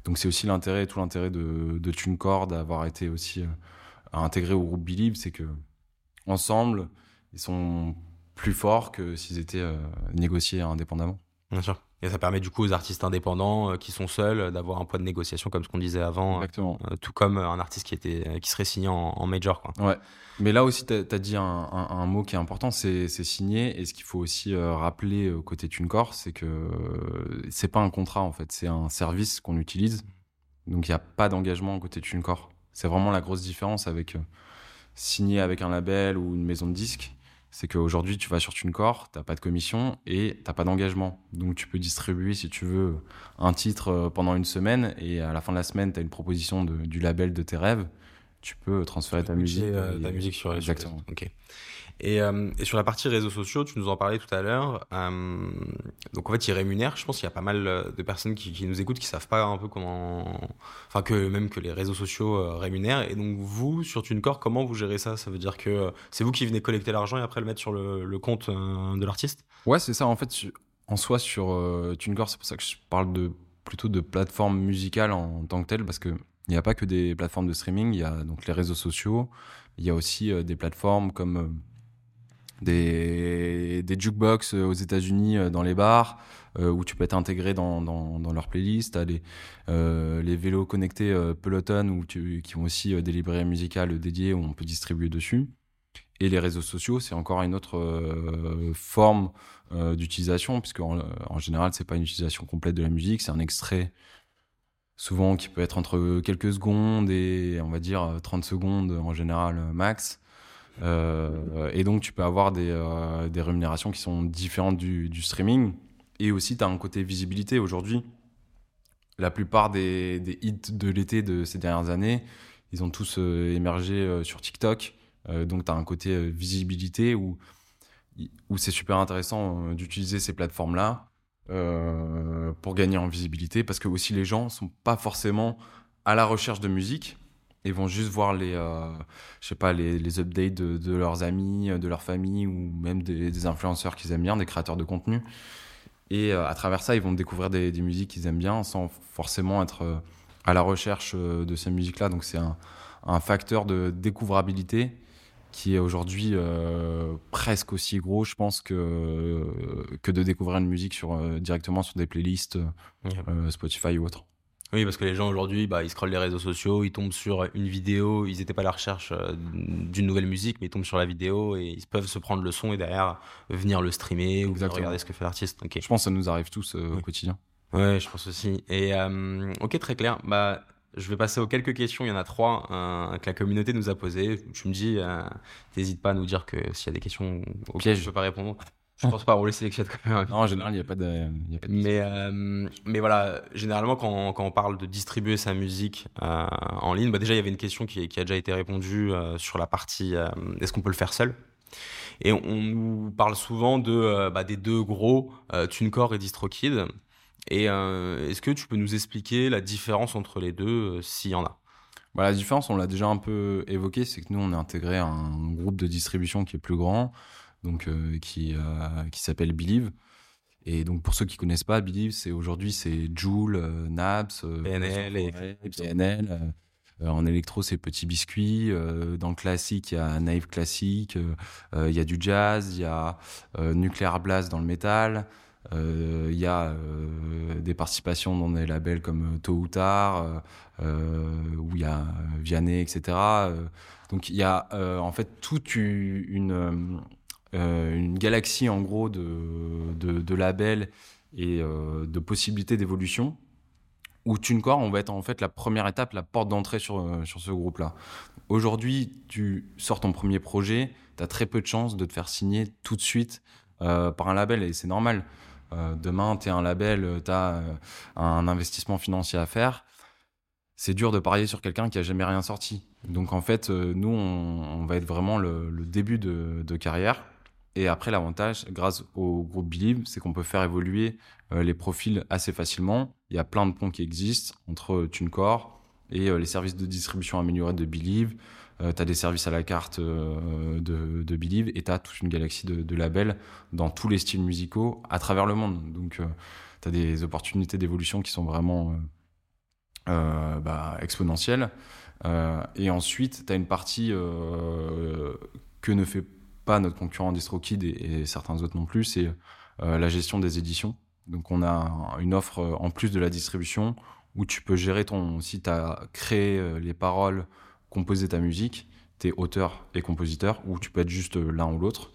[SPEAKER 1] Donc c'est aussi l'intérêt, tout l'intérêt de, de TuneCore d'avoir été aussi intégré au groupe Believe, c'est que ensemble, ils sont plus forts que s'ils étaient négociés indépendamment.
[SPEAKER 2] Bien sûr. Et ça permet du coup aux artistes indépendants qui sont seuls d'avoir un poids de négociation comme ce qu'on disait avant.
[SPEAKER 1] Exactement.
[SPEAKER 2] tout comme un artiste qui, était, qui serait signé en, major. Quoi.
[SPEAKER 1] Ouais. Mais là aussi, tu as, dit un, un, mot qui est important, c'est signer. Et ce qu'il faut aussi rappeler côté TuneCore, c'est que c'est pas un contrat en fait, c'est un service qu'on utilise. Donc il n'y a pas d'engagement côté TuneCore. C'est vraiment la grosse différence avec signer avec un label ou une maison de disques c'est qu'aujourd'hui, tu vas sur TuneCore, tu n'as pas de commission et tu n'as pas d'engagement. Donc, tu peux distribuer, si tu veux, un titre euh, pendant une semaine et à la fin de la semaine, tu as une proposition du label de tes rêves. Tu peux transférer ta musique.
[SPEAKER 2] Euh, ta musique sur
[SPEAKER 1] Exactement.
[SPEAKER 2] Ok. Euh, et, sur la partie réseaux sociaux, tu nous en parlais tout à l'heure. Euh, donc en fait, ils rémunèrent. Je pense qu'il y a pas mal euh, de personnes qui, nous écoutent qui savent pas un peu comment, enfin que même que les réseaux sociaux rémunèrent. Et donc vous, sur TuneCore, comment vous gérez ça? Ça veut dire que c'est vous qui venez collecter l'argent et après le mettre sur le, compte de l'artiste?
[SPEAKER 1] Ouais, c'est ça. En fait, en soi, sur TuneCore, c'est pour ça que je parle de plutôt de plateforme musicale en tant que telle, parce que il n'y a pas que des plateformes de streaming. Il y a donc les réseaux sociaux. Il y a aussi des plateformes comme des, jukebox euh, aux États-Unis euh, dans les bars euh, où tu peux être intégré dans, leur playlist. Les, vélos connectés Peloton où qui ont aussi des librairies musicales dédiées où on peut distribuer dessus. Et les réseaux sociaux, c'est encore une autre forme d'utilisation, puisque en, en général, c'est pas une utilisation complète de la musique, c'est un extrait souvent qui peut être entre quelques secondes et on va dire 30 secondes en général max. Euh, et donc, tu peux avoir des, euh, des, rémunérations qui sont différentes du, du streaming. Et aussi, tu as un côté visibilité. Aujourd'hui, la plupart des, des hits de l'été de ces dernières années, ils ont tous euh, émergé sur TikTok. donc, tu as un côté visibilité où, où c'est super intéressant d'utiliser ces plateformes-là pour gagner en visibilité parce que aussi les gens sont pas forcément à la recherche de musique ils vont juste voir les, euh, je sais pas, les, les updates de, de, leurs amis, de leur famille ou même des, des influenceurs qu'ils aiment bien, des créateurs de contenu. Et euh, à travers ça, ils vont découvrir des, des musiques qu'ils aiment bien sans forcément être euh, à la recherche de ces musiques-là. Donc c'est un, un, facteur de découvrabilité qui est aujourd'hui presque aussi gros, je pense, que, que de découvrir une musique sur, directement sur des playlists Spotify ou autre.
[SPEAKER 2] Oui, parce que les gens aujourd'hui, bah, ils scrollent les réseaux sociaux, ils tombent sur une vidéo, ils n'étaient pas à la recherche euh, d'une nouvelle musique, mais ils tombent sur la vidéo et ils peuvent se prendre le son et derrière venir le streamer ou regarder ce que fait l'artiste.
[SPEAKER 1] Je pense que ça nous arrive tous euh, au quotidien.
[SPEAKER 2] Ouais, je pense aussi. Et euh, ok, très clair. Bah, je vais passer aux quelques questions. Il y en a trois que la communauté nous a posées. Tu me dis, n'hésite pas à nous dire que s'il y a des questions auxquelles je ne peux pas répondre. Je pense pas, on les sélectionne quand même.
[SPEAKER 1] Non, en général, il n'y a pas de.
[SPEAKER 2] mais, euh, mais voilà, généralement, quand, quand, on parle de distribuer sa musique euh, en ligne, bah déjà, il y avait une question qui, qui a déjà été répondue euh, sur la partie est-ce qu'on peut le faire seul? Et on, nous parle souvent de, bah, des deux gros, TuneCore et DistroKid. Et est-ce que tu peux nous expliquer la différence entre les deux, s'il y en a?
[SPEAKER 1] Bah, La différence, on l'a déjà un peu évoqué, c'est que nous, on est intégré à un groupe de distribution qui est plus grand donc euh, qui euh, qui s'appelle Believe. Et donc pour ceux qui connaissent pas, Believe, c'est aujourd'hui c'est Joule, euh, Naps,
[SPEAKER 2] PNL et
[SPEAKER 1] PNL. en électro, c'est Petit Biscuit. dans le classique, il y a Naive Classique. il y a du jazz. Il y a Nuclear Blast dans le métal. Il y a des participations dans des labels comme Tôt ou Tard, où il y a Vianney, etc. donc il y a en fait toute une une galaxie en gros de, de, labels et euh, de possibilités d'évolution où TuneCore, on va être en fait la première étape, la porte d'entrée sur, euh, sur ce groupe-là. Aujourd'hui, tu sors ton premier projet, tu as très peu de chances de te faire signer tout de suite par un label et c'est normal. demain, tu es un label, tu as un investissement financier à faire. C'est dur de parier sur quelqu'un qui a jamais rien sorti. Donc en fait, nous, on, va être vraiment le, début de carrière. Et après, l'avantage, grâce au groupe Believe, c'est qu'on peut faire évoluer euh, les profils assez facilement. Il y a plein de ponts qui existent entre TuneCore et euh, les services de distribution améliorés de Believe. Euh, tu as des services à la carte de, de, Believe et tu as toute une galaxie de, labels dans tous les styles musicaux à travers le monde. Donc, tu as des opportunités d'évolution qui sont vraiment bah, exponentielles. et ensuite, tu as une partie que ne fait pas notre concurrent DistroKid et, et certains autres non plus, c'est euh, la gestion des éditions. Donc on a une offre en plus de la distribution où tu peux gérer ton... Si tu as créé les paroles, composé ta musique, tu es auteur et compositeur, ou tu peux être juste l'un ou l'autre.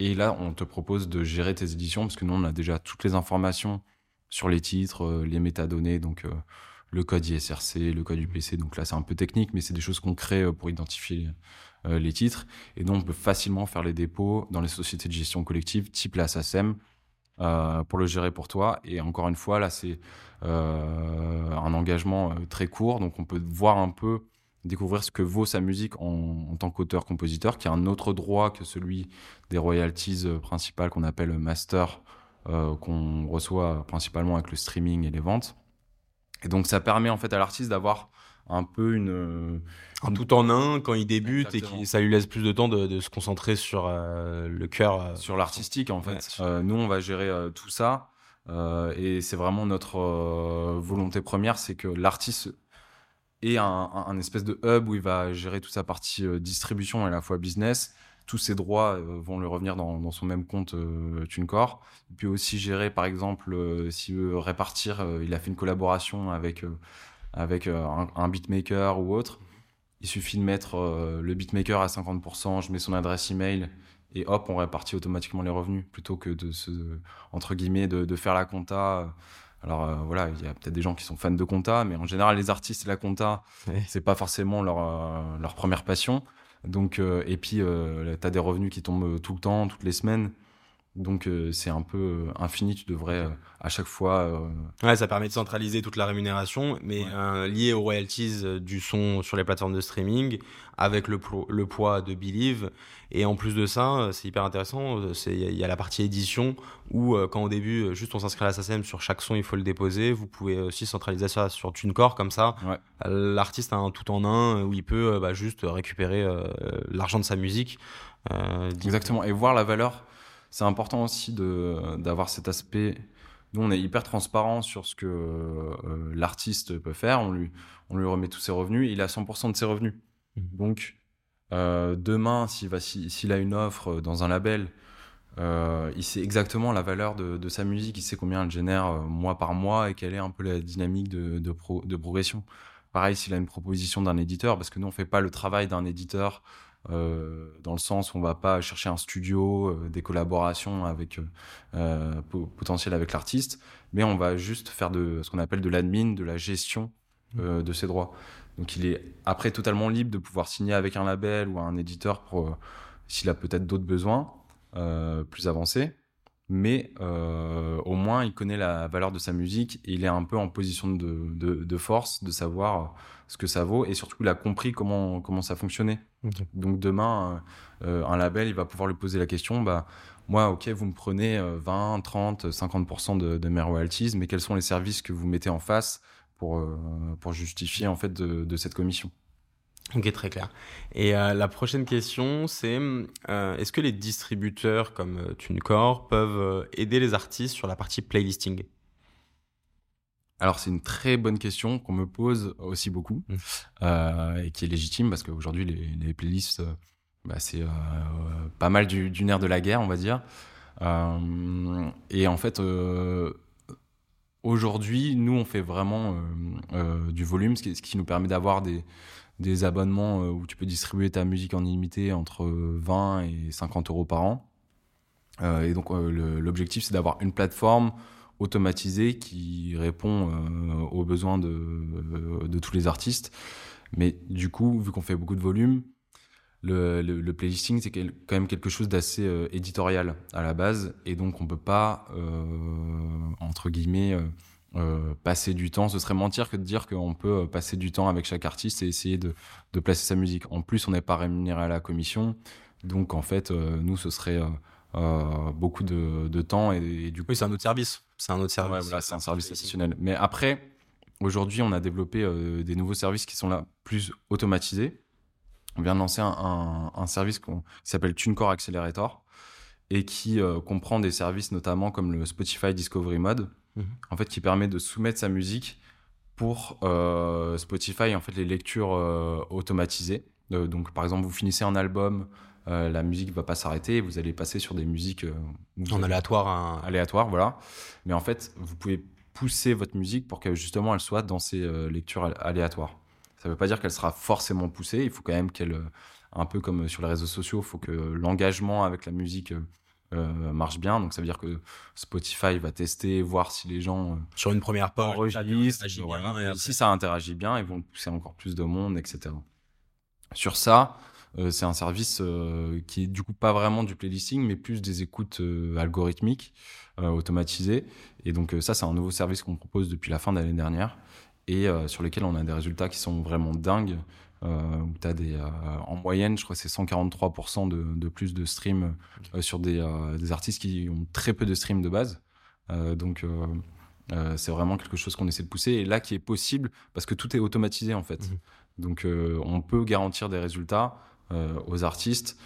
[SPEAKER 1] Et là, on te propose de gérer tes éditions, parce que nous, on a déjà toutes les informations sur les titres, les métadonnées, donc le code ISRC, le code UPC. Donc là, c'est un peu technique, mais c'est des choses qu'on crée euh, pour identifier euh, les titres. Et donc, on peut facilement faire les dépôts dans les sociétés de gestion collective, type la SACEM, euh, pour le gérer pour toi. Et encore une fois, là, c'est un engagement très court. Donc, on peut voir un peu, découvrir ce que vaut sa musique en, tant qu'auteur-compositeur, qui a un autre droit que celui des royalties principales qu'on appelle master, qu'on reçoit principalement avec le streaming et les ventes. Et donc ça permet en fait à l'artiste d'avoir un peu une,
[SPEAKER 2] un tout en un quand il débute et qui, ça lui laisse plus de temps de, se concentrer sur euh, le cœur euh,
[SPEAKER 1] sur l'artistique en fait. Euh, nous on va gérer tout ça et c'est vraiment notre volonté première c'est que l'artiste ait un, un, espèce de hub où il va gérer toute sa partie distribution et à la fois business. Tous ses droits vont lui revenir dans, son même compte euh, TuneCore. Il peut aussi gérer, par exemple, euh, s'il veut répartir, il a fait une collaboration avec, avec un, beatmaker ou autre. Il suffit de mettre le beatmaker à 50%, je mets son adresse email et hop, on répartit automatiquement les revenus plutôt que de se, entre guillemets, de, faire la compta. Alors voilà, il y a peut-être des gens qui sont fans de compta, mais en général, les artistes et la compta, c'est pas forcément leur, leur première passion. Donc, euh, et puis, euh, tu as des revenus qui tombent tout le temps, toutes les semaines. Donc euh, c'est un peu infini, tu devrais à chaque fois...
[SPEAKER 2] Ouais, ça permet de centraliser toute la rémunération, mais lié aux royalties du son sur les plateformes de streaming, avec le, le poids de Believe, et en plus de ça, euh, c'est hyper intéressant. Euh, il y, a la partie édition où, euh, quand au début, juste on s'inscrit à la SACEM, sur chaque son, il faut le déposer. Vous pouvez aussi centraliser ça sur TuneCore, comme ça. L'artiste a un tout en un où il peut bah, juste récupérer l'argent de sa musique.
[SPEAKER 1] Exactement. Et voir la valeur, c'est important aussi d'avoir cet aspect. Nous, on est hyper transparent sur ce que l'artiste peut faire. On lui, on lui remet tous ses revenus. Il a 100% de ses revenus. Mmh. Donc, euh, demain, s'il a une offre dans un label, euh, il sait exactement la valeur de, sa musique, il sait combien elle génère euh, mois par mois et quelle est un peu la dynamique de, de, progression. Pareil, s'il a une proposition d'un éditeur, parce que nous, on fait pas le travail d'un éditeur dans le sens où on va pas chercher un studio, des collaborations avec potentiel avec l'artiste, mais on va juste faire de ce qu'on appelle de l'admin, de la gestion de ses droits. Donc il est après totalement libre de pouvoir signer avec un label ou un éditeur pour euh, s'il a peut-être d'autres besoins euh, plus avancés. Mais euh, au moins, il connaît la valeur de sa musique et il est un peu en position de, de, force de savoir ce que ça vaut et surtout il a compris comment, comment ça fonctionnait. Donc demain, un label, il va pouvoir lui poser la question, bah, moi, ok, vous me prenez 20, 30, 50% de, de mes royalties, mais quels sont les services que vous mettez en face pour, euh, pour justifier en fait de, cette commission?
[SPEAKER 2] Ok, très clair. Et euh, la prochaine question, c'est euh, est-ce que les distributeurs comme TuneCore peuvent aider les artistes sur la partie playlisting?
[SPEAKER 1] Alors c'est une très bonne question qu'on me pose aussi beaucoup mmh. et qui est légitime parce qu'aujourd'hui les, playlists bah, c'est pas mal du, du, nerf de la guerre on va dire et en fait Aujourd'hui, nous, on fait vraiment euh, euh, du volume, ce qui, nous permet d'avoir des, abonnements euh, où tu peux distribuer ta musique en illimité entre 20 et 50 euros par an. et donc, l'objectif, c'est d'avoir une plateforme automatisée qui répond aux besoins de, de, tous les artistes. Mais du coup, vu qu'on fait beaucoup de volume, le, le, playlisting, c'est quand même quelque chose d'assez euh, éditorial à la base. Et donc, on peut pas, euh, entre guillemets, euh, passer du temps. Ce serait mentir que de dire qu'on peut passer du temps avec chaque artiste et essayer de, de placer sa musique. En plus, on n'est pas rémunéré à la commission. Donc, en fait, nous, ce serait beaucoup de, de temps. Et, du coup,
[SPEAKER 2] oui, c'est un autre service.
[SPEAKER 1] C'est un autre service. c'est un service additionnel. Mais après, aujourd'hui, on a développé des nouveaux services qui sont là plus automatisés on vient de lancer un, service qui s'appelle TuneCore Accelerator et qui euh, comprend des services notamment comme le Spotify Discovery Mode, mhm. en fait, qui permet de soumettre sa musique pour euh, Spotify, en fait, les lectures euh, automatisées. donc, par exemple, vous finissez un album la musique va pas s'arrêter. Vous allez passer sur des musiques
[SPEAKER 2] en aléatoire, hein.
[SPEAKER 1] aléatoire, voilà. Mais en fait, vous pouvez pousser votre musique pour que justement elle soit dans ces lectures aléatoires. Ça ne veut pas dire qu'elle sera forcément poussée. Il faut quand même qu'elle, un peu comme sur les réseaux sociaux, il faut que l'engagement avec la musique euh, marche bien. Donc ça veut dire que Spotify va tester, voir si les gens euh,
[SPEAKER 2] sur une première page
[SPEAKER 1] si ça interagit bien, ils vont pousser encore plus de monde, etc. Sur ça, euh, c'est un service qui est du coup pas vraiment du playlisting, mais plus des écoutes algorithmiques automatisées. Et donc ça, c'est un nouveau service qu'on propose depuis la fin de l'année dernière et sur lesquels on a des résultats qui sont vraiment dingues. Euh, où tu as des, euh, en moyenne, je crois que c'est 143% de, de, plus de streams euh, sur des, des, artistes qui ont très peu de streams de base. donc, c'est vraiment quelque chose qu'on essaie de pousser et là qui est possible parce que tout est automatisé en fait. Mhm. Donc, on peut garantir des résultats aux artistes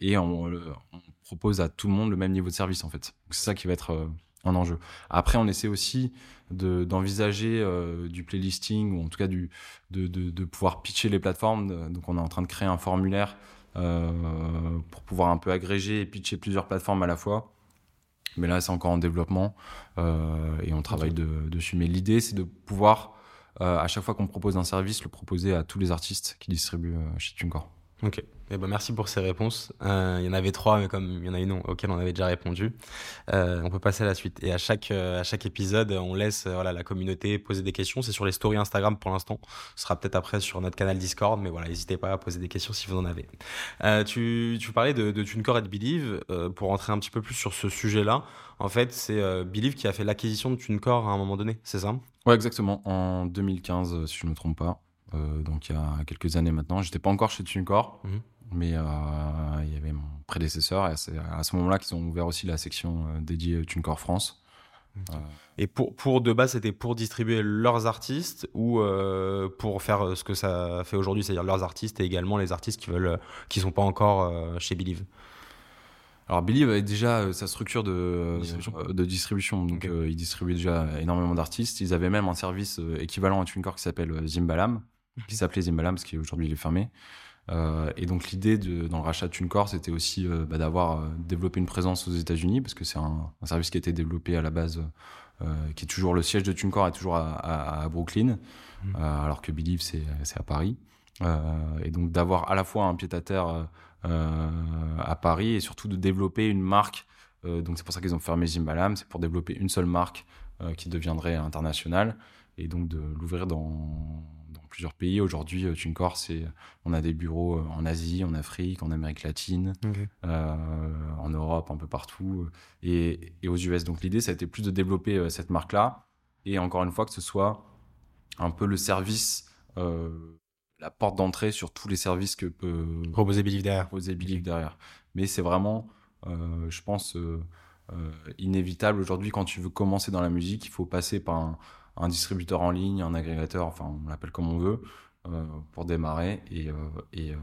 [SPEAKER 1] et on, on, propose à tout le monde le même niveau de service en fait. C'est ça qui va être un enjeu. Après, on essaie aussi d'envisager euh, du playlisting ou en tout cas du, de, de, de, pouvoir pitcher les plateformes. Donc, on est en train de créer un formulaire euh, pour pouvoir un peu agréger et pitcher plusieurs plateformes à la fois. Mais là, c'est encore en développement euh, et on travaille dessus. Mais l'idée, c'est de pouvoir, à chaque fois qu'on propose un service, le proposer à tous les artistes qui distribuent chez TuneCore.
[SPEAKER 2] Ok. Eh ben, merci pour ces réponses. Euh, il y en avait trois, mais comme il y en a une auquel on avait déjà répondu, euh, on peut passer à la suite. Et à chaque, euh, à chaque épisode, on laisse voilà, la communauté poser des questions. C'est sur les stories Instagram pour l'instant. Ce sera peut-être après sur notre canal Discord, mais voilà, n'hésitez pas à poser des questions si vous en avez. tu, tu parlais de, de TuneCore et de Believe. pour rentrer un petit peu plus sur ce sujet-là, en fait, c'est Believe qui a fait l'acquisition de TuneCore à un moment donné, c'est ça?
[SPEAKER 1] Ouais, exactement. En 2015, si je ne me trompe pas. donc il y a quelques années maintenant. J'étais pas encore chez TuneCore. Mhm mais euh, il y avait mon prédécesseur et c'est à ce moment-là qu'ils ont ouvert aussi la section euh, dédiée TuneCore France.
[SPEAKER 2] Et pour, pour de base, c'était pour distribuer leurs artistes ou euh, pour faire ce que ça fait aujourd'hui, c'est-à-dire leurs artistes et également les artistes qui veulent, qui sont pas encore chez Believe?
[SPEAKER 1] Alors Believe avait déjà sa structure de distribution, de distribution donc ils distribuaient déjà énormément d'artistes. Ils avaient même un service équivalent à TuneCore qui s'appelle Zimbalam, qui s'appelait Zimbalam, parce qu'aujourd'hui il est fermé. Euh, et donc l'idée dans le rachat de TuneCore, c'était aussi euh, bah, d'avoir euh, développé une présence aux États-Unis, parce que c'est un, service qui a été développé à la base, qui est toujours le siège de TuneCore est toujours à, Brooklyn, mmh. alors que Believe c'est à Paris. et donc d'avoir à la fois un pied-à-terre à Paris et surtout de développer une marque. donc c'est pour ça qu'ils ont fermé Zimbalam, c'est pour développer une seule marque qui deviendrait internationale et donc de l'ouvrir dans plusieurs pays. Aujourd'hui, euh, TuneCore, c'est, on a des bureaux euh, en Asie, en Afrique, en Amérique latine, euh, en Europe, un peu partout, et, aux US. Donc l'idée, ça a été plus de développer cette marque-là, et encore une fois, que ce soit un peu le service, la porte d'entrée sur tous les services que peut
[SPEAKER 2] proposer Believe derrière.
[SPEAKER 1] Proposer derrière. Mais c'est vraiment, je pense, inévitable aujourd'hui quand tu veux commencer dans la musique, il faut passer par un un distributeur en ligne, un agrégateur, enfin on l'appelle comme on veut, euh, pour démarrer. Et, euh, et, euh,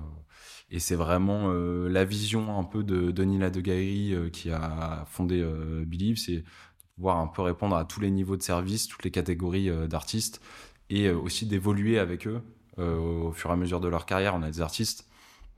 [SPEAKER 1] et c'est vraiment la vision un peu de Denis Ladegaillerie qui a fondé Believe, c'est pouvoir un peu répondre à tous les niveaux de service, toutes les catégories d'artistes, et aussi d'évoluer avec eux au fur et à mesure de leur carrière. On a des artistes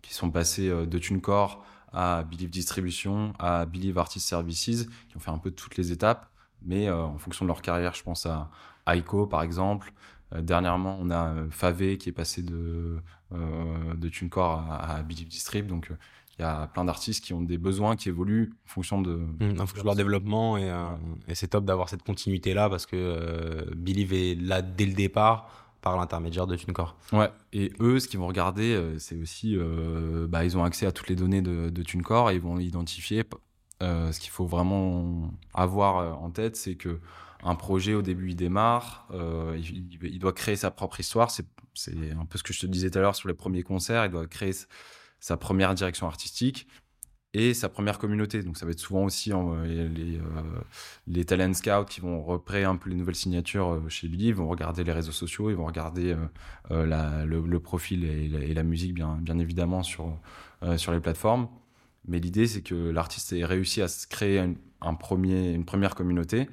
[SPEAKER 1] qui sont passés de TuneCore à Believe Distribution, à Believe Artist Services, qui ont fait un peu toutes les étapes, mais en fonction de leur carrière, je pense à, Aiko, par exemple. Euh, dernièrement, on a euh, Favé qui est passé de, euh, de TuneCore à, Believe Distrib. Donc, il y a plein d'artistes qui ont des besoins qui évoluent en fonction de,
[SPEAKER 2] mmh, leur développement. Et, c'est top d'avoir cette continuité-là parce que Believe est là dès le départ par l'intermédiaire de TuneCore.
[SPEAKER 1] Ouais, et eux, ce qu'ils vont regarder, c'est aussi, bah, ils ont accès à toutes les données de, de TuneCore et ils vont identifier. ce qu'il faut vraiment avoir en tête, c'est que un projet au début il démarre, euh, il, doit créer sa propre histoire. C'est un peu ce que je te disais tout à l'heure sur les premiers concerts. Il doit créer sa première direction artistique et sa première communauté. Donc ça va être souvent aussi euh, les, euh, les, talent scouts qui vont repérer un peu les nouvelles signatures chez Billy, ils vont regarder les réseaux sociaux, ils vont regarder le, profil et la, musique bien, évidemment sur, sur les plateformes. Mais l'idée c'est que l'artiste ait réussi à se créer un premier, une première communauté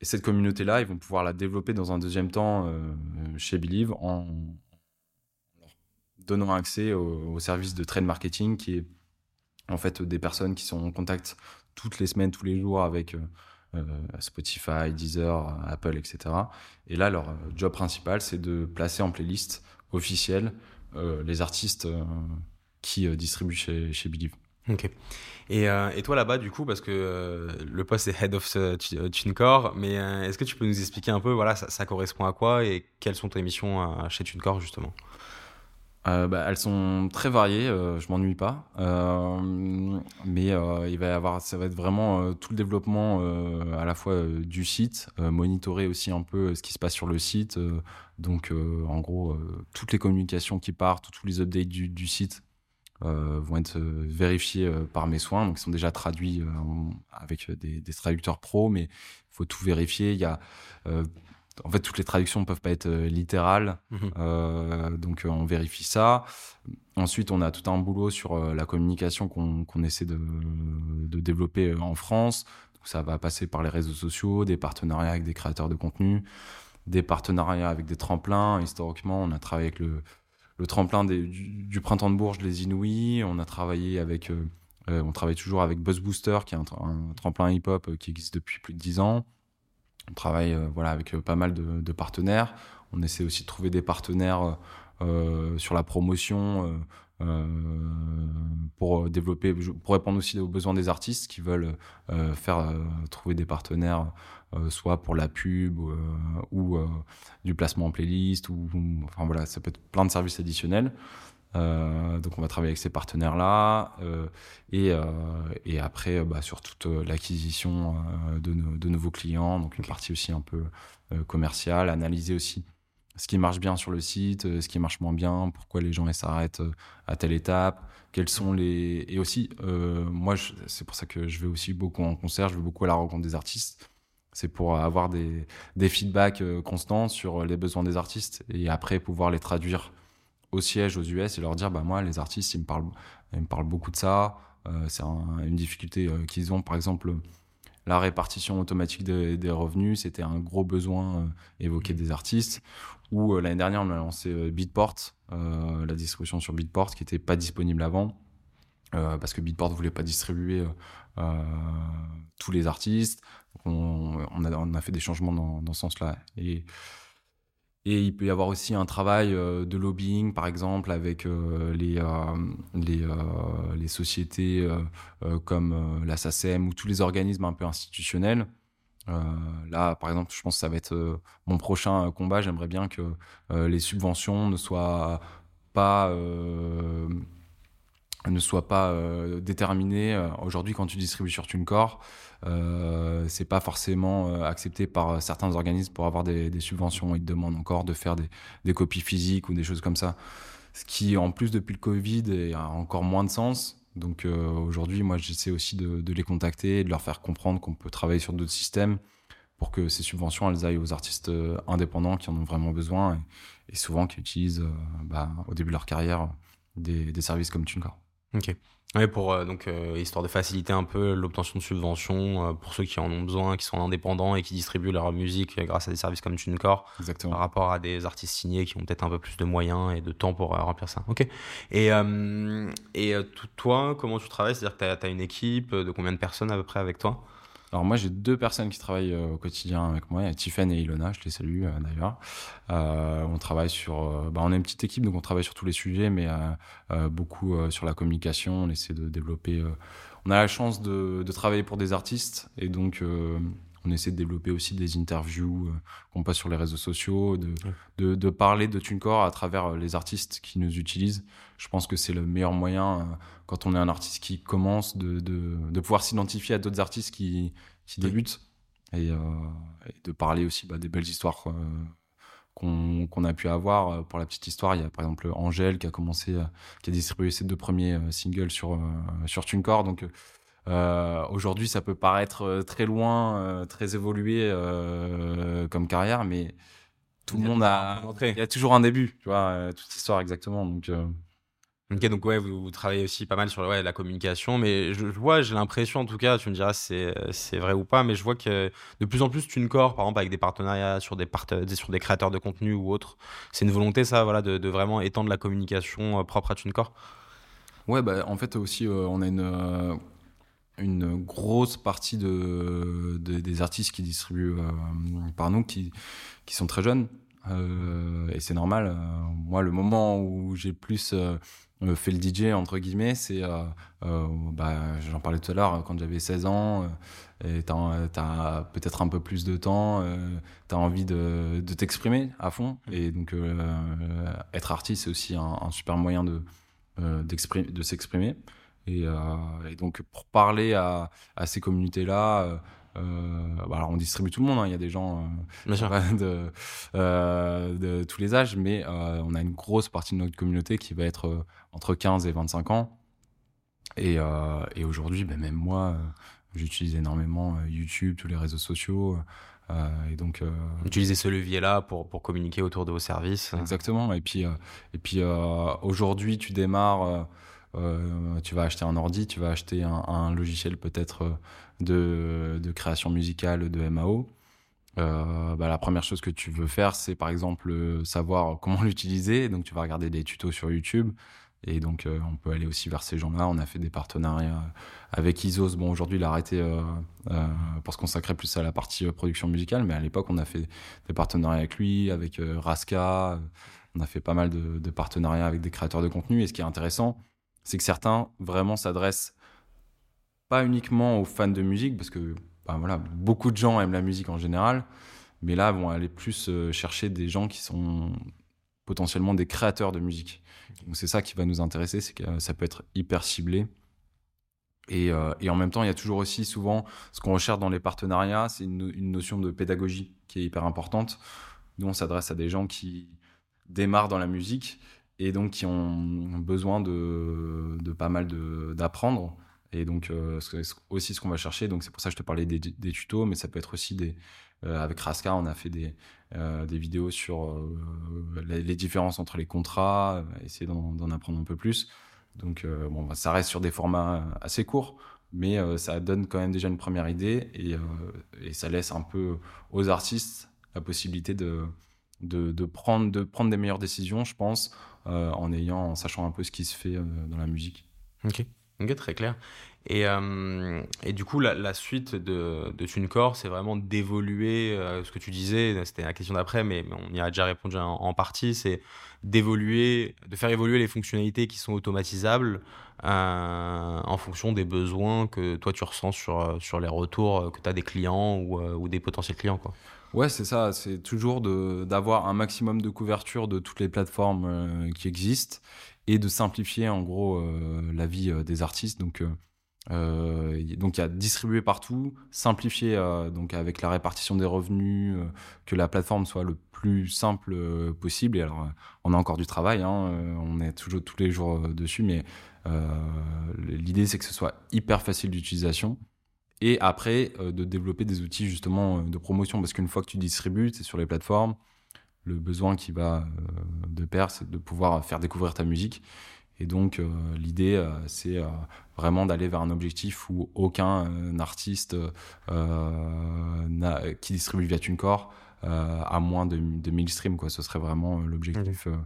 [SPEAKER 1] et cette communauté-là, ils vont pouvoir la développer dans un deuxième temps euh, chez Believe en donnant accès au, service de trade marketing qui est en fait des personnes qui sont en contact toutes les semaines, tous les jours avec Spotify, Deezer, Apple, etc. Et là, leur job principal, c'est de placer en playlist officielle les artistes qui distribuent chez, chez Believe.
[SPEAKER 2] Ok. Et, euh, et toi là-bas, du coup, parce que euh, le poste est Head of euh, TuneCore, mais est-ce que tu peux nous expliquer un peu, voilà, ça correspond à quoi et quelles sont tes missions chez TuneCore justement?
[SPEAKER 1] Bah, elles sont très variées, je m'ennuie pas, mais il va y avoir, ça va être vraiment tout le développement à la fois du site, monitorer aussi un peu ce qui se passe sur le site, donc en gros toutes les communications qui partent, tous les updates du, site euh, vont être euh, vérifiés euh, par mes soins, donc ils sont déjà traduits avec des, des, traducteurs pro, mais il faut tout vérifier. Il y a en fait, toutes les traductions ne peuvent pas être littérales, mhm. donc on vérifie ça. Ensuite, on a tout un boulot sur la communication qu'on essaie de, de, développer en France. Donc, ça va passer par les réseaux sociaux, des partenariats avec des créateurs de contenu, des partenariats avec des tremplins. Historiquement, on a travaillé avec le, le tremplin du, printemps de Bourges, les Inouïs. On a travaillé avec, euh, euh, on travaille toujours avec Buzz Booster, qui est un, tremplin hip-hop euh, qui existe depuis plus de 10 ans. On travaille voilà, avec pas mal de, partenaires. On essaie aussi de trouver des partenaires sur la promotion pour développer, pour répondre aussi aux besoins des artistes qui veulent faire trouver des partenaires euh, soit pour la pub ou euh, euh, du placement en playlist, ou, enfin voilà, ça peut être plein de services additionnels. Donc on va travailler avec ces partenaires-là. Et, et, après bah, sur toute l'acquisition de, de, nouveaux clients, donc une partie aussi un peu commerciale, analyser aussi ce qui marche bien sur le site, ce qui marche moins bien, pourquoi les gens s'arrêtent à telle étape, quels sont les et aussi moi c'est pour ça que je vais aussi beaucoup en concert, je vais beaucoup à la rencontre des artistes. C'est pour avoir des, des feedbacks euh, constants sur les besoins des artistes et après pouvoir les traduire au siège aux US et leur dire bah moi les artistes ils me parlent ils me parlent beaucoup de ça. Euh, c'est une difficulté euh, qu'ils ont. Par exemple la répartition automatique des revenus c'était un gros besoin évoqué des artistes. Ou l'année dernière on a lancé Beatport la distribution sur Beatport qui était pas disponible avant parce que Beatport voulait pas distribuer tous les artistes. On, a, on, a, fait des changements dans, dans ce sens-là. Et, et il peut y avoir aussi un travail euh, de lobbying, par exemple, avec euh, les, euh, les, sociétés comme la SACEM ou tous les organismes un peu institutionnels. là, par exemple, je pense que ça va être mon prochain combat. J'aimerais bien que les subventions ne soient pas ne soient pas déterminées. Aujourd'hui, quand tu distribues sur TuneCore, euh, c'est pas forcément euh, accepté par certains organismes pour avoir des, subventions. Ils demandent encore de faire des, copies physiques ou des choses comme ça. Ce qui, en plus, depuis le Covid, a encore moins de sens. Donc euh, aujourd'hui, moi, j'essaie aussi de, les contacter et de leur faire comprendre qu'on peut travailler sur d'autres systèmes pour que ces subventions, elles aillent aux artistes indépendants qui en ont vraiment besoin et, souvent qui utilisent bah, au début de leur carrière des, des services comme TuneCore.
[SPEAKER 2] Ok. Oui, pour euh, donc euh, histoire de faciliter un peu l'obtention de subventions euh, pour ceux qui en ont besoin, qui sont indépendants et qui distribuent leur musique grâce à des services comme TuneCore.
[SPEAKER 1] Exactement.
[SPEAKER 2] Par rapport à des artistes signés qui ont peut-être un peu plus de moyens et de temps pour remplir ça. Ok. Et, et toi, comment tu travailles? C'est-à-dire que tu as, une équipe de combien de personnes à peu près avec toi?
[SPEAKER 1] Alors moi j'ai deux personnes qui travaillent euh, au quotidien avec moi, il y a Tiffen et Ilona, je les salue euh, d'ailleurs. Euh, on travaille sur, bah, on est une petite équipe donc on travaille sur tous les sujets, mais beaucoup sur la communication. On essaie de développer. on a la chance de, de, travailler pour des artistes et donc on essaie de développer aussi des interviews qu'on passe sur les réseaux sociaux, de, de, de, parler de TuneCore à travers les artistes qui nous utilisent. Je pense que c'est le meilleur moyen quand on est un artiste qui commence, de, de, de pouvoir s'identifier à d'autres artistes qui, qui débutent et, euh, et, de parler aussi bah, des belles histoires euh, qu'on a pu avoir. Pour la petite histoire, il y a par exemple Angèle qui a commencé, euh, qui a distribué ses deux premiers singles sur, sur TuneCore. Donc aujourd'hui, ça peut paraître très loin, très évolué comme carrière, mais tout le monde a. Il y a toujours un début, tu vois, toute histoire exactement. Donc
[SPEAKER 2] Ok, donc ouais, vous, travaillez aussi pas mal sur la communication, mais je, vois, j'ai l'impression en tout cas, tu me diras si c'est vrai ou pas, mais je vois que de plus en plus TuneCore, par exemple avec des partenariats sur des, sur des créateurs de contenu ou autres, c'est une volonté ça, voilà, de, vraiment étendre la communication euh, propre à TuneCore?
[SPEAKER 1] Ouais, bah, en fait aussi, euh, on a une, euh, une grosse partie de, des artistes qui distribuent par nous qui, qui sont très jeunes. Et c'est normal. moi, le moment où j'ai plus euh, fait le DJ entre guillemets c'est euh, euh, bah, j'en parlais tout à l'heure quand j'avais 16 ans et t'as peut-être un peu plus de temps t'as envie de, de t'exprimer à fond mmh. et donc être artiste c'est aussi un, super moyen de de s'exprimer et, et, donc pour parler à, à ces communautés là euh, bah, alors on distribue tout le monde, hein. il y a des gens euh, de, euh, de, tous les âges, mais on a une grosse partie de notre communauté qui va être entre 15 et 25 ans. Et, et aujourd'hui, ben, même moi, j'utilise énormément YouTube, tous les réseaux sociaux. et donc,
[SPEAKER 2] Utiliser ce levier-là pour, pour communiquer autour de vos services.
[SPEAKER 1] Exactement. Et puis, et puis aujourd'hui, tu démarres euh, tu vas acheter un ordi, tu vas acheter un, logiciel peut-être euh, de, création musicale de MAO. Euh, bah, la première chose que tu veux faire, c'est par exemple savoir comment l'utiliser. Donc tu vas regarder des tutos sur YouTube. Et donc on peut aller aussi vers ces gens-là. On a fait des partenariats avec Isos. Bon, aujourd'hui il a arrêté pour se consacrer plus à la partie production musicale, mais à l'époque on a fait des partenariats avec lui, avec Raska. On a fait pas mal de, de partenariats avec des créateurs de contenu. Et ce qui est intéressant, c'est que certains vraiment s'adressent pas uniquement aux fans de musique, parce que bah, voilà, beaucoup de gens aiment la musique en général, mais là vont aller plus euh, chercher des gens qui sont potentiellement des créateurs de musique. Donc c'est ça qui va nous intéresser, c'est que euh, ça peut être hyper ciblé. Et, euh, et, en même temps, il y a toujours aussi souvent ce qu'on recherche dans les partenariats, c'est une, une, notion de pédagogie qui est hyper importante. Nous, on s'adresse à des gens qui démarrent dans la musique et donc qui ont besoin de, pas mal d'apprendre. Et donc, euh, c'est aussi ce qu'on va chercher. Donc, c'est pour ça que je te parlais des, tutos, mais ça peut être aussi des. Euh, avec Raska, on a fait des, euh, vidéos sur les, différences entre les contrats, essayer d'en apprendre un peu plus. Donc, bon, bah, ça reste sur des formats assez courts, mais ça donne quand même déjà une première idée et, ça laisse un peu aux artistes la possibilité de, prendre, de prendre des meilleures décisions, je pense, en ayant, sachant un peu ce qui se fait euh, dans la musique.
[SPEAKER 2] Ok, ok, très clair. Et, euh, et, du coup, la, suite de, de TuneCore, c'est vraiment d'évoluer, ce que tu disais, c'était la question d'après, mais on y a déjà répondu en, partie, c'est d'évoluer, de faire évoluer les fonctionnalités qui sont automatisables en fonction des besoins que toi tu ressens sur, sur les retours que tu as des clients ou, ou des potentiels clients. Quoi.
[SPEAKER 1] Ouais, c'est ça. C'est toujours d'avoir un maximum de couverture de toutes les plateformes euh, qui existent et de simplifier en gros euh, la vie euh, des artistes. Donc, donc il y a distribuer partout, simplifier donc avec la répartition des revenus, que la plateforme soit le plus simple possible. Et alors, on a encore du travail. Hein, on est toujours tous les jours dessus, mais l'idée c'est que ce soit hyper facile d'utilisation et après euh, de développer des outils justement euh, de promotion parce qu'une fois que tu distribues, c'est sur les plateformes, le besoin qui va euh, de pair, c'est de pouvoir faire découvrir ta musique. Et donc l'idée, c'est vraiment d'aller vers un objectif où aucun artiste qui distribue via TuneCore a moins de, de 1000 streams. Quoi. Ce serait vraiment l'objectif.
[SPEAKER 2] Euh,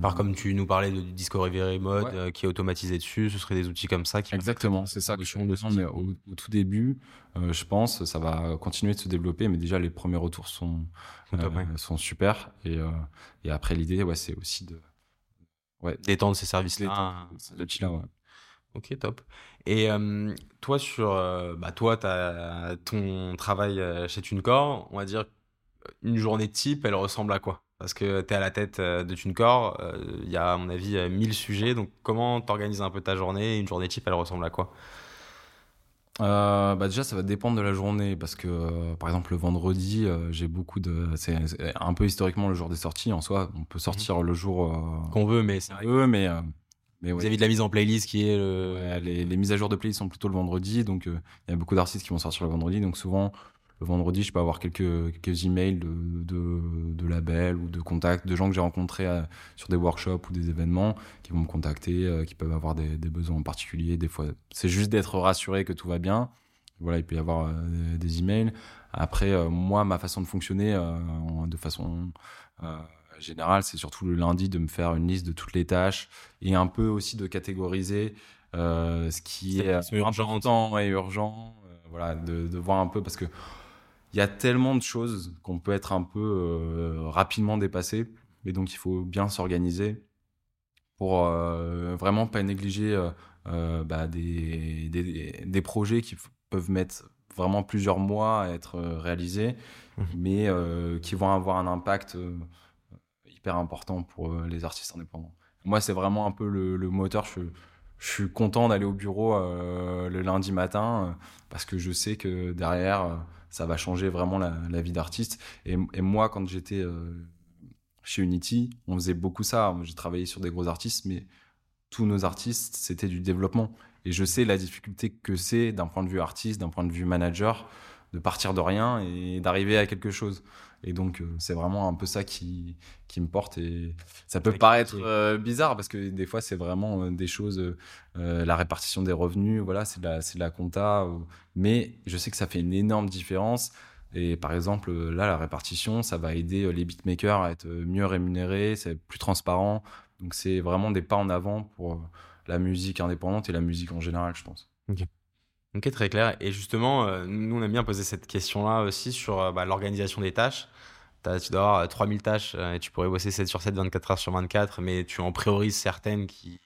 [SPEAKER 2] Par comme tu nous parlais de Discovery Mode euh, qui est automatisé dessus, ce seraient des outils comme ça qui
[SPEAKER 1] Exactement, c'est ça que je mais au, au, tout début, euh, je pense, ça va continuer de se développer, mais déjà les premiers retours sont, sont super. Et, et après, l'idée, ouais, c'est aussi de
[SPEAKER 2] ouais. d'étendre ces services-là.
[SPEAKER 1] là ouais.
[SPEAKER 2] Ok, top. Et toi, sur bah, toi, as ton travail chez TuneCore, on va dire une journée type, elle ressemble à quoi? Parce que tu es à la tête euh, de TuneCore, euh, il y a à mon avis 1000 euh, sujets, donc comment t'organises un peu ta journée Une journée type, elle ressemble à quoi?
[SPEAKER 1] Bah déjà ça va dépendre de la journée. Parce que par exemple le vendredi j'ai beaucoup de c'est un peu historiquement le jour des sorties en soi. On peut sortir le jour
[SPEAKER 2] qu'on veut mais c'est
[SPEAKER 1] vrai mais
[SPEAKER 2] mais Vous avez de la mise en playlist qui est le...
[SPEAKER 1] les, les, mises à jour de playlist sont plutôt le vendredi. Donc il y a beaucoup d'artistes qui vont sortir le vendredi. Donc souvent le vendredi, je peux avoir quelques, quelques emails de, de, de labels ou de contacts, de gens que j'ai rencontrés sur des workshops ou des événements qui vont me contacter, qui peuvent avoir des, des, besoins en particulier. Des fois, c'est juste d'être rassuré que tout va bien. Voilà, il peut y avoir des emails. Après, moi, ma façon de fonctionner, de façon général, c'est surtout le lundi de me faire une liste de toutes les tâches et un peu aussi de catégoriser euh, ce qui est, est important et urgent. Euh, voilà, de, de, voir un peu parce que il y a tellement de choses qu'on peut être un peu euh, rapidement dépassé. Et donc, il faut bien s'organiser pour vraiment pas négliger bah, des, des, des, projets qui peuvent mettre vraiment plusieurs mois à être réalisés, mmh. mais qui vont avoir un impact hyper important pour euh, les artistes indépendants. Moi, c'est vraiment un peu le, moteur. Je, je, suis content d'aller au bureau euh, le lundi matin euh, parce que je sais que derrière, ça va changer vraiment la, vie d'artiste. Et, moi, quand j'étais chez Unity, on faisait beaucoup ça. J'ai travaillé sur des gros artistes, mais tous nos artistes, c'était du développement. Et je sais la difficulté que c'est d'un point de vue artiste, d'un point de vue manager, de partir de rien et d'arriver à quelque chose. Et donc, euh, c'est vraiment un peu ça qui, qui me porte. Et ça peut paraître euh, bizarre parce que des fois, c'est vraiment euh, des choses, la répartition des revenus, voilà, c'est de, la, de la compta. mais je sais que ça fait une énorme différence. Et par exemple, là, la répartition, ça va aider les beatmakers à être mieux rémunérés, c'est plus transparent. Donc, c'est vraiment des pas en avant pour la musique indépendante et la musique en général, je pense.
[SPEAKER 2] Ok. Ok, très clair. Et justement, nous, on aime bien poser cette question-là aussi sur bah, l'organisation des tâches tu dois avoir 3000 euh, tâches euh, et tu pourrais bosser 7 sur 7, 24 heures sur 24, mais tu en priorises certaines qui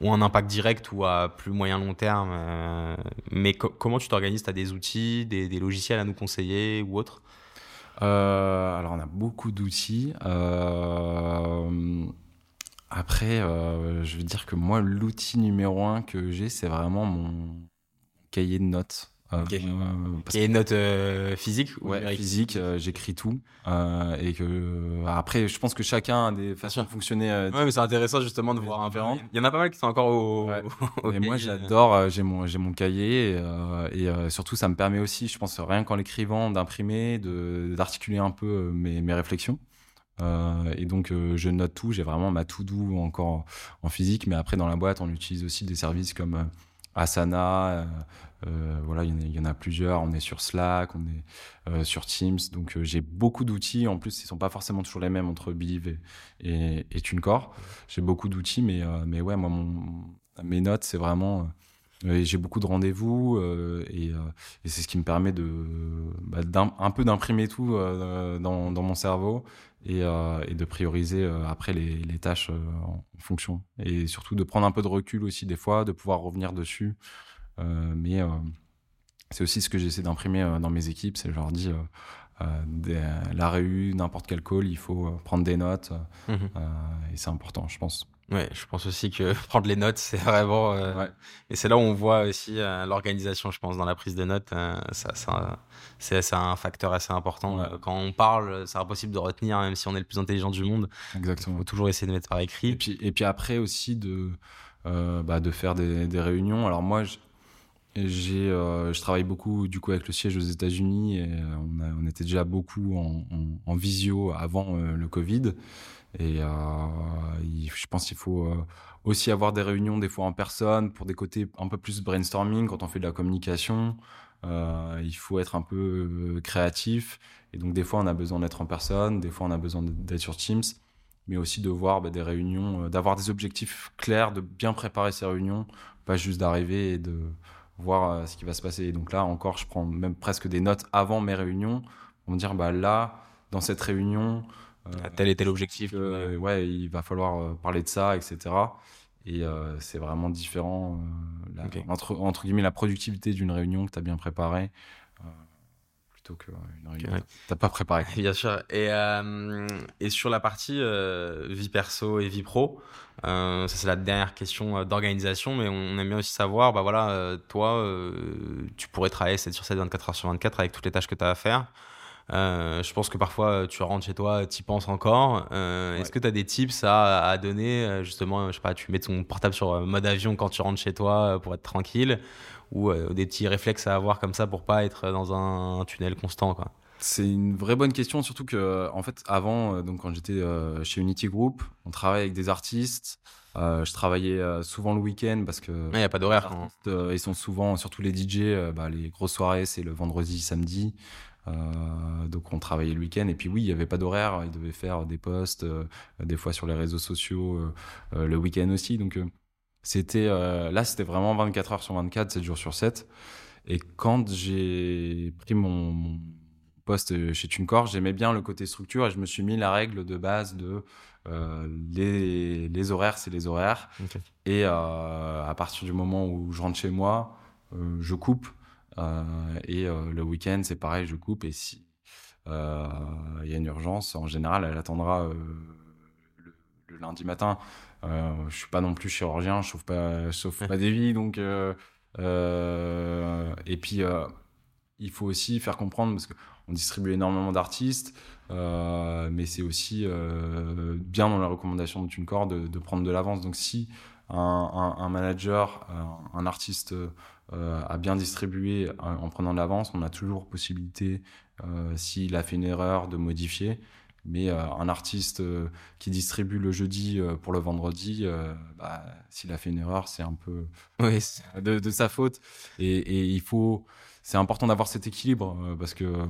[SPEAKER 2] ont un impact direct ou à plus moyen long terme. Euh, mais comment tu t'organises? Tu as des outils, des, logiciels à nous conseiller ou autres
[SPEAKER 1] Alors, on a beaucoup d'outils. Après, je veux dire que moi, l'outil numéro un que j'ai, c'est vraiment mon cahier de notes.
[SPEAKER 2] Euh, et une note euh, physique
[SPEAKER 1] Ouais, physique, euh, j'écris tout. et que après, je pense que chacun a des façons de fonctionner.
[SPEAKER 2] ouais, mais c'est intéressant justement de voir un. Il y en a pas mal qui sont encore au.
[SPEAKER 1] et moi, j'adore. j'ai mon j'ai mon cahier et, et surtout, ça me permet aussi, je pense, rien qu'en l'écrivant, d'imprimer, de d'articuler un peu mes mes réflexions. et donc, je note tout. J'ai vraiment ma to do encore en physique, mais après, dans la boîte, on utilise aussi des services comme Asana. Euh, voilà, il y, en a plusieurs. On est sur Slack, on est euh, sur Teams. Donc euh, j'ai beaucoup d'outils. En plus, ils sont pas forcément toujours les mêmes entre Believe et, et, TuneCore. J'ai beaucoup d'outils, mais mais ouais, moi mes notes, c'est vraiment j'ai beaucoup de rendez-vous et, c'est ce qui me permet de bah, un, peu d'imprimer tout dans, mon cerveau et, et de prioriser après les, les tâches en fonction et surtout de prendre un peu de recul aussi des fois, de pouvoir revenir dessus. Euh, mais euh, c'est aussi ce que j'essaie d'imprimer euh, dans mes équipes, c'est je leur dis la réu, n'importe quel call, il faut prendre des notes mhm. et c'est important, je pense.
[SPEAKER 2] Ouais, je pense aussi que prendre les notes, c'est vraiment. Et c'est là où on voit aussi l'organisation, je pense, dans la prise de notes. ça, ça c'est un facteur assez important. Quand on parle, c'est impossible de retenir, même si on est le plus intelligent du monde.
[SPEAKER 1] Exactement.
[SPEAKER 2] Il faut toujours essayer de mettre par écrit.
[SPEAKER 1] Et puis, et puis après aussi de, bah, de faire des, des réunions. Alors moi, j'ai, euh, je travaille beaucoup du coup avec le siège aux États-Unis et euh, on, on, était déjà beaucoup en, en, visio avant euh, le Covid. Et je pense qu'il faut aussi avoir des réunions des fois en personne pour des côtés un peu plus brainstorming quand on fait de la communication. il faut être un peu créatif et donc des fois on a besoin d'être en personne, des fois on a besoin d'être sur Teams, mais aussi de voir bah, des réunions, d'avoir des objectifs clairs, de bien préparer ces réunions, pas juste d'arriver et de voir euh, ce qui va se passer. Et donc là encore, je prends même presque des notes avant mes réunions pour me dire, bah là, dans cette réunion,
[SPEAKER 2] euh, tel était l'objectif.
[SPEAKER 1] ouais, il va falloir euh, parler de ça, etc. Et c'est vraiment différent, entre, entre guillemets, la productivité d'une réunion que tu as bien préparée plutôt qu'une réunion que tu pas préparée.
[SPEAKER 2] Bien sûr. Et, et sur la partie vie perso et vie pro, euh, ça, c'est la dernière question euh, d'organisation, mais on aime bien aussi savoir, bah voilà, euh, toi, tu pourrais travailler 7 sur 7, 24 heures sur 24 avec toutes les tâches que tu as à faire. Je pense que parfois tu rentres chez toi, tu y penses encore. Est-ce que tu as des tips à, à donner Justement, je sais pas, tu mets ton portable sur mode avion quand tu rentres chez toi pour être tranquille ou des petits réflexes à avoir comme ça pour pas être dans un tunnel constant quoi?
[SPEAKER 1] C'est une vraie bonne question, surtout que en fait avant, donc quand j'étais chez Unity Group, on travaille avec des artistes. Euh, je travaillais euh, souvent le week-end parce que.
[SPEAKER 2] Il n'y a pas d'horaire.
[SPEAKER 1] Euh, ils sont souvent, surtout les DJ, bah, les grosses soirées, c'est le vendredi, samedi. Donc on travaillait le week-end et puis oui, il n'y avait pas d'horaire, ils devaient faire des posts, des fois sur les réseaux sociaux, le week-end aussi. Donc c'était là, c'était vraiment 24 heures sur 24, 7 jours sur 7. Et quand j'ai pris mon, mon, poste chez TuneCore, j'aimais bien le côté structure et je me suis mis la règle de base de euh, les, les, horaires, c'est les horaires. Et euh, à partir du moment où je rentre chez moi, euh, je coupe. Et le week-end, c'est pareil, je coupe. Et si il y a une urgence, en général, elle attendra le, lundi matin. je suis pas non plus chirurgien, je sauve pas, pas des vies. Donc, et puis, il faut aussi faire comprendre, parce qu'on distribue énormément d'artistes. Euh, mais c'est aussi euh, bien dans la recommandation de TuneCore de, prendre de l'avance. Donc si un, manager, un, artiste euh, a bien distribué en, prenant de l'avance, on a toujours possibilité, s'il a fait une erreur, de modifier. Mais un artiste qui distribue le jeudi pour le vendredi, bah, s'il a fait une erreur, c'est un peu oui, de, de, sa faute. Et, et il faut, c'est important d'avoir cet équilibre parce que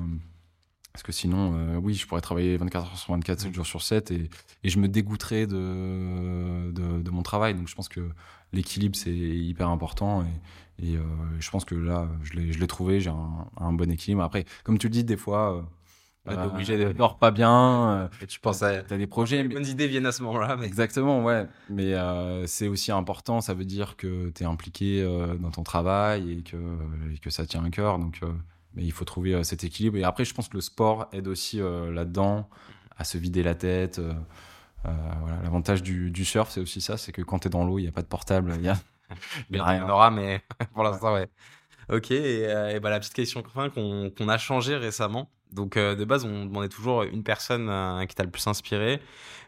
[SPEAKER 1] parce que sinon, euh, oui, je pourrais travailler 24 heures sur 24, 7 jours sur 7 et, et je me dégoûterais de, de, de, mon travail. Donc je pense que l'équilibre, c'est hyper important. Et, et euh, je pense que là, je l'ai trouvé, j'ai un, un, bon équilibre. Après, comme tu le dis, des fois,
[SPEAKER 2] euh, bah, obligé de...
[SPEAKER 1] dors pas bien.
[SPEAKER 2] Et tu penses à.
[SPEAKER 1] T'as des projets.
[SPEAKER 2] Les bonnes idées viennent à ce moment-là.
[SPEAKER 1] Mais... Exactement, ouais. Mais euh, c'est aussi important. Ça veut dire que tu es impliqué euh, dans ton travail et que, et que ça tient à cœur. Donc, mais il faut trouver euh, cet équilibre. Et après, je pense que le sport aide aussi euh, là-dedans à se vider la tête. Euh, voilà. L'avantage du, du, surf, c'est aussi ça, c'est que quand tu es dans l'eau, il n'y a pas de portable. Il y a,
[SPEAKER 2] y a rien. en aura, mais pour l'instant, ouais. Ok, et, et bah, la petite question qu'on a changé récemment. Donc de base, on demandait toujours une personne qui t'a le plus inspiré.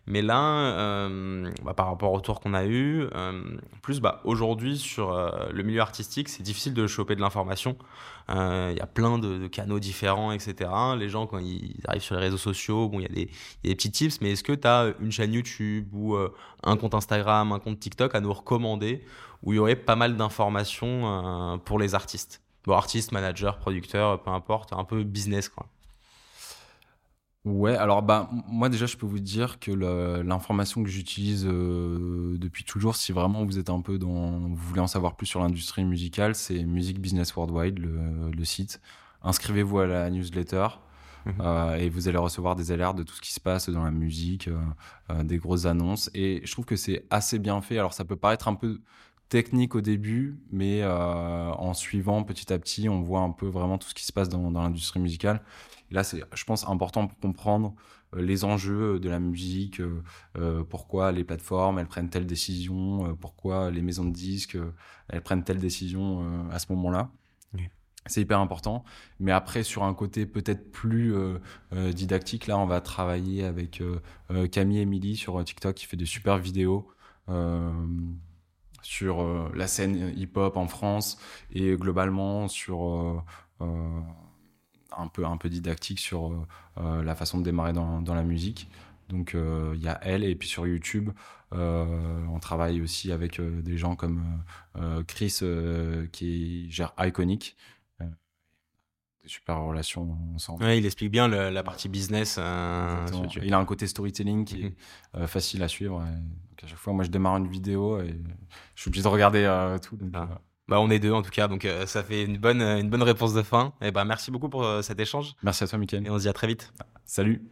[SPEAKER 2] Mais là, euh, bah, par rapport au tour qu'on a eu, euh, plus bah, aujourd'hui sur euh, le milieu artistique, c'est difficile de choper de l'information. Il y a plein de, canaux différents, etc. Les gens, quand ils arrivent sur les réseaux sociaux, bon, il y, a des, des petits tips, mais est-ce que tu as une chaîne YouTube ou un compte Instagram, un compte TikTok à nous recommander où il y aurait pas mal d'informations pour les artistes? Bon, artistes, managers, producteurs, peu importe, un peu business, quoi.
[SPEAKER 1] Ouais, alors bah moi déjà je peux vous dire que l'information que j'utilise euh, depuis toujours, si vraiment vous êtes un peu dans, vous voulez en savoir plus sur l'industrie musicale, c'est Music Business Worldwide, le, le site. Inscrivez-vous à la newsletter mmh euh, et vous allez recevoir des alertes de tout ce qui se passe dans la musique, euh, euh, des grosses annonces. Et je trouve que c'est assez bien fait. Alors ça peut paraître un peu technique au début, mais euh, en suivant petit à petit, on voit un peu vraiment tout ce qui se passe dans, dans l'industrie musicale là, c'est, je pense, important pour comprendre euh, les enjeux de la musique, euh, pourquoi les plateformes, elles prennent telle décision, pourquoi les maisons de disques, elles prennent telle décision à ce moment-là. C'est hyper important. Mais après, sur un côté peut-être plus didactique, là, on va travailler avec Camille et Emily sur TikTok qui fait des super vidéos sur la scène hip-hop en France et globalement sur un peu, un peu didactique sur euh, euh, la façon de démarrer dans, dans la musique. Donc euh, il y a elle et puis sur YouTube, on travaille aussi avec des gens comme Chris qui gère Iconic. Des super relations ensemble.
[SPEAKER 2] Ouais, il explique bien la partie business.
[SPEAKER 1] il a un côté storytelling qui est mhm. facile à suivre. donc à chaque fois, moi je démarre une vidéo et je suis obligé de regarder tout. Donc, ah.
[SPEAKER 2] Bah, on est deux en tout cas, donc euh, ça fait une bonne, une bonne réponse de fin. Et bah, merci beaucoup pour euh, cet échange.
[SPEAKER 1] Merci à toi, Mickaël.
[SPEAKER 2] Et on se dit à très vite.
[SPEAKER 1] Salut.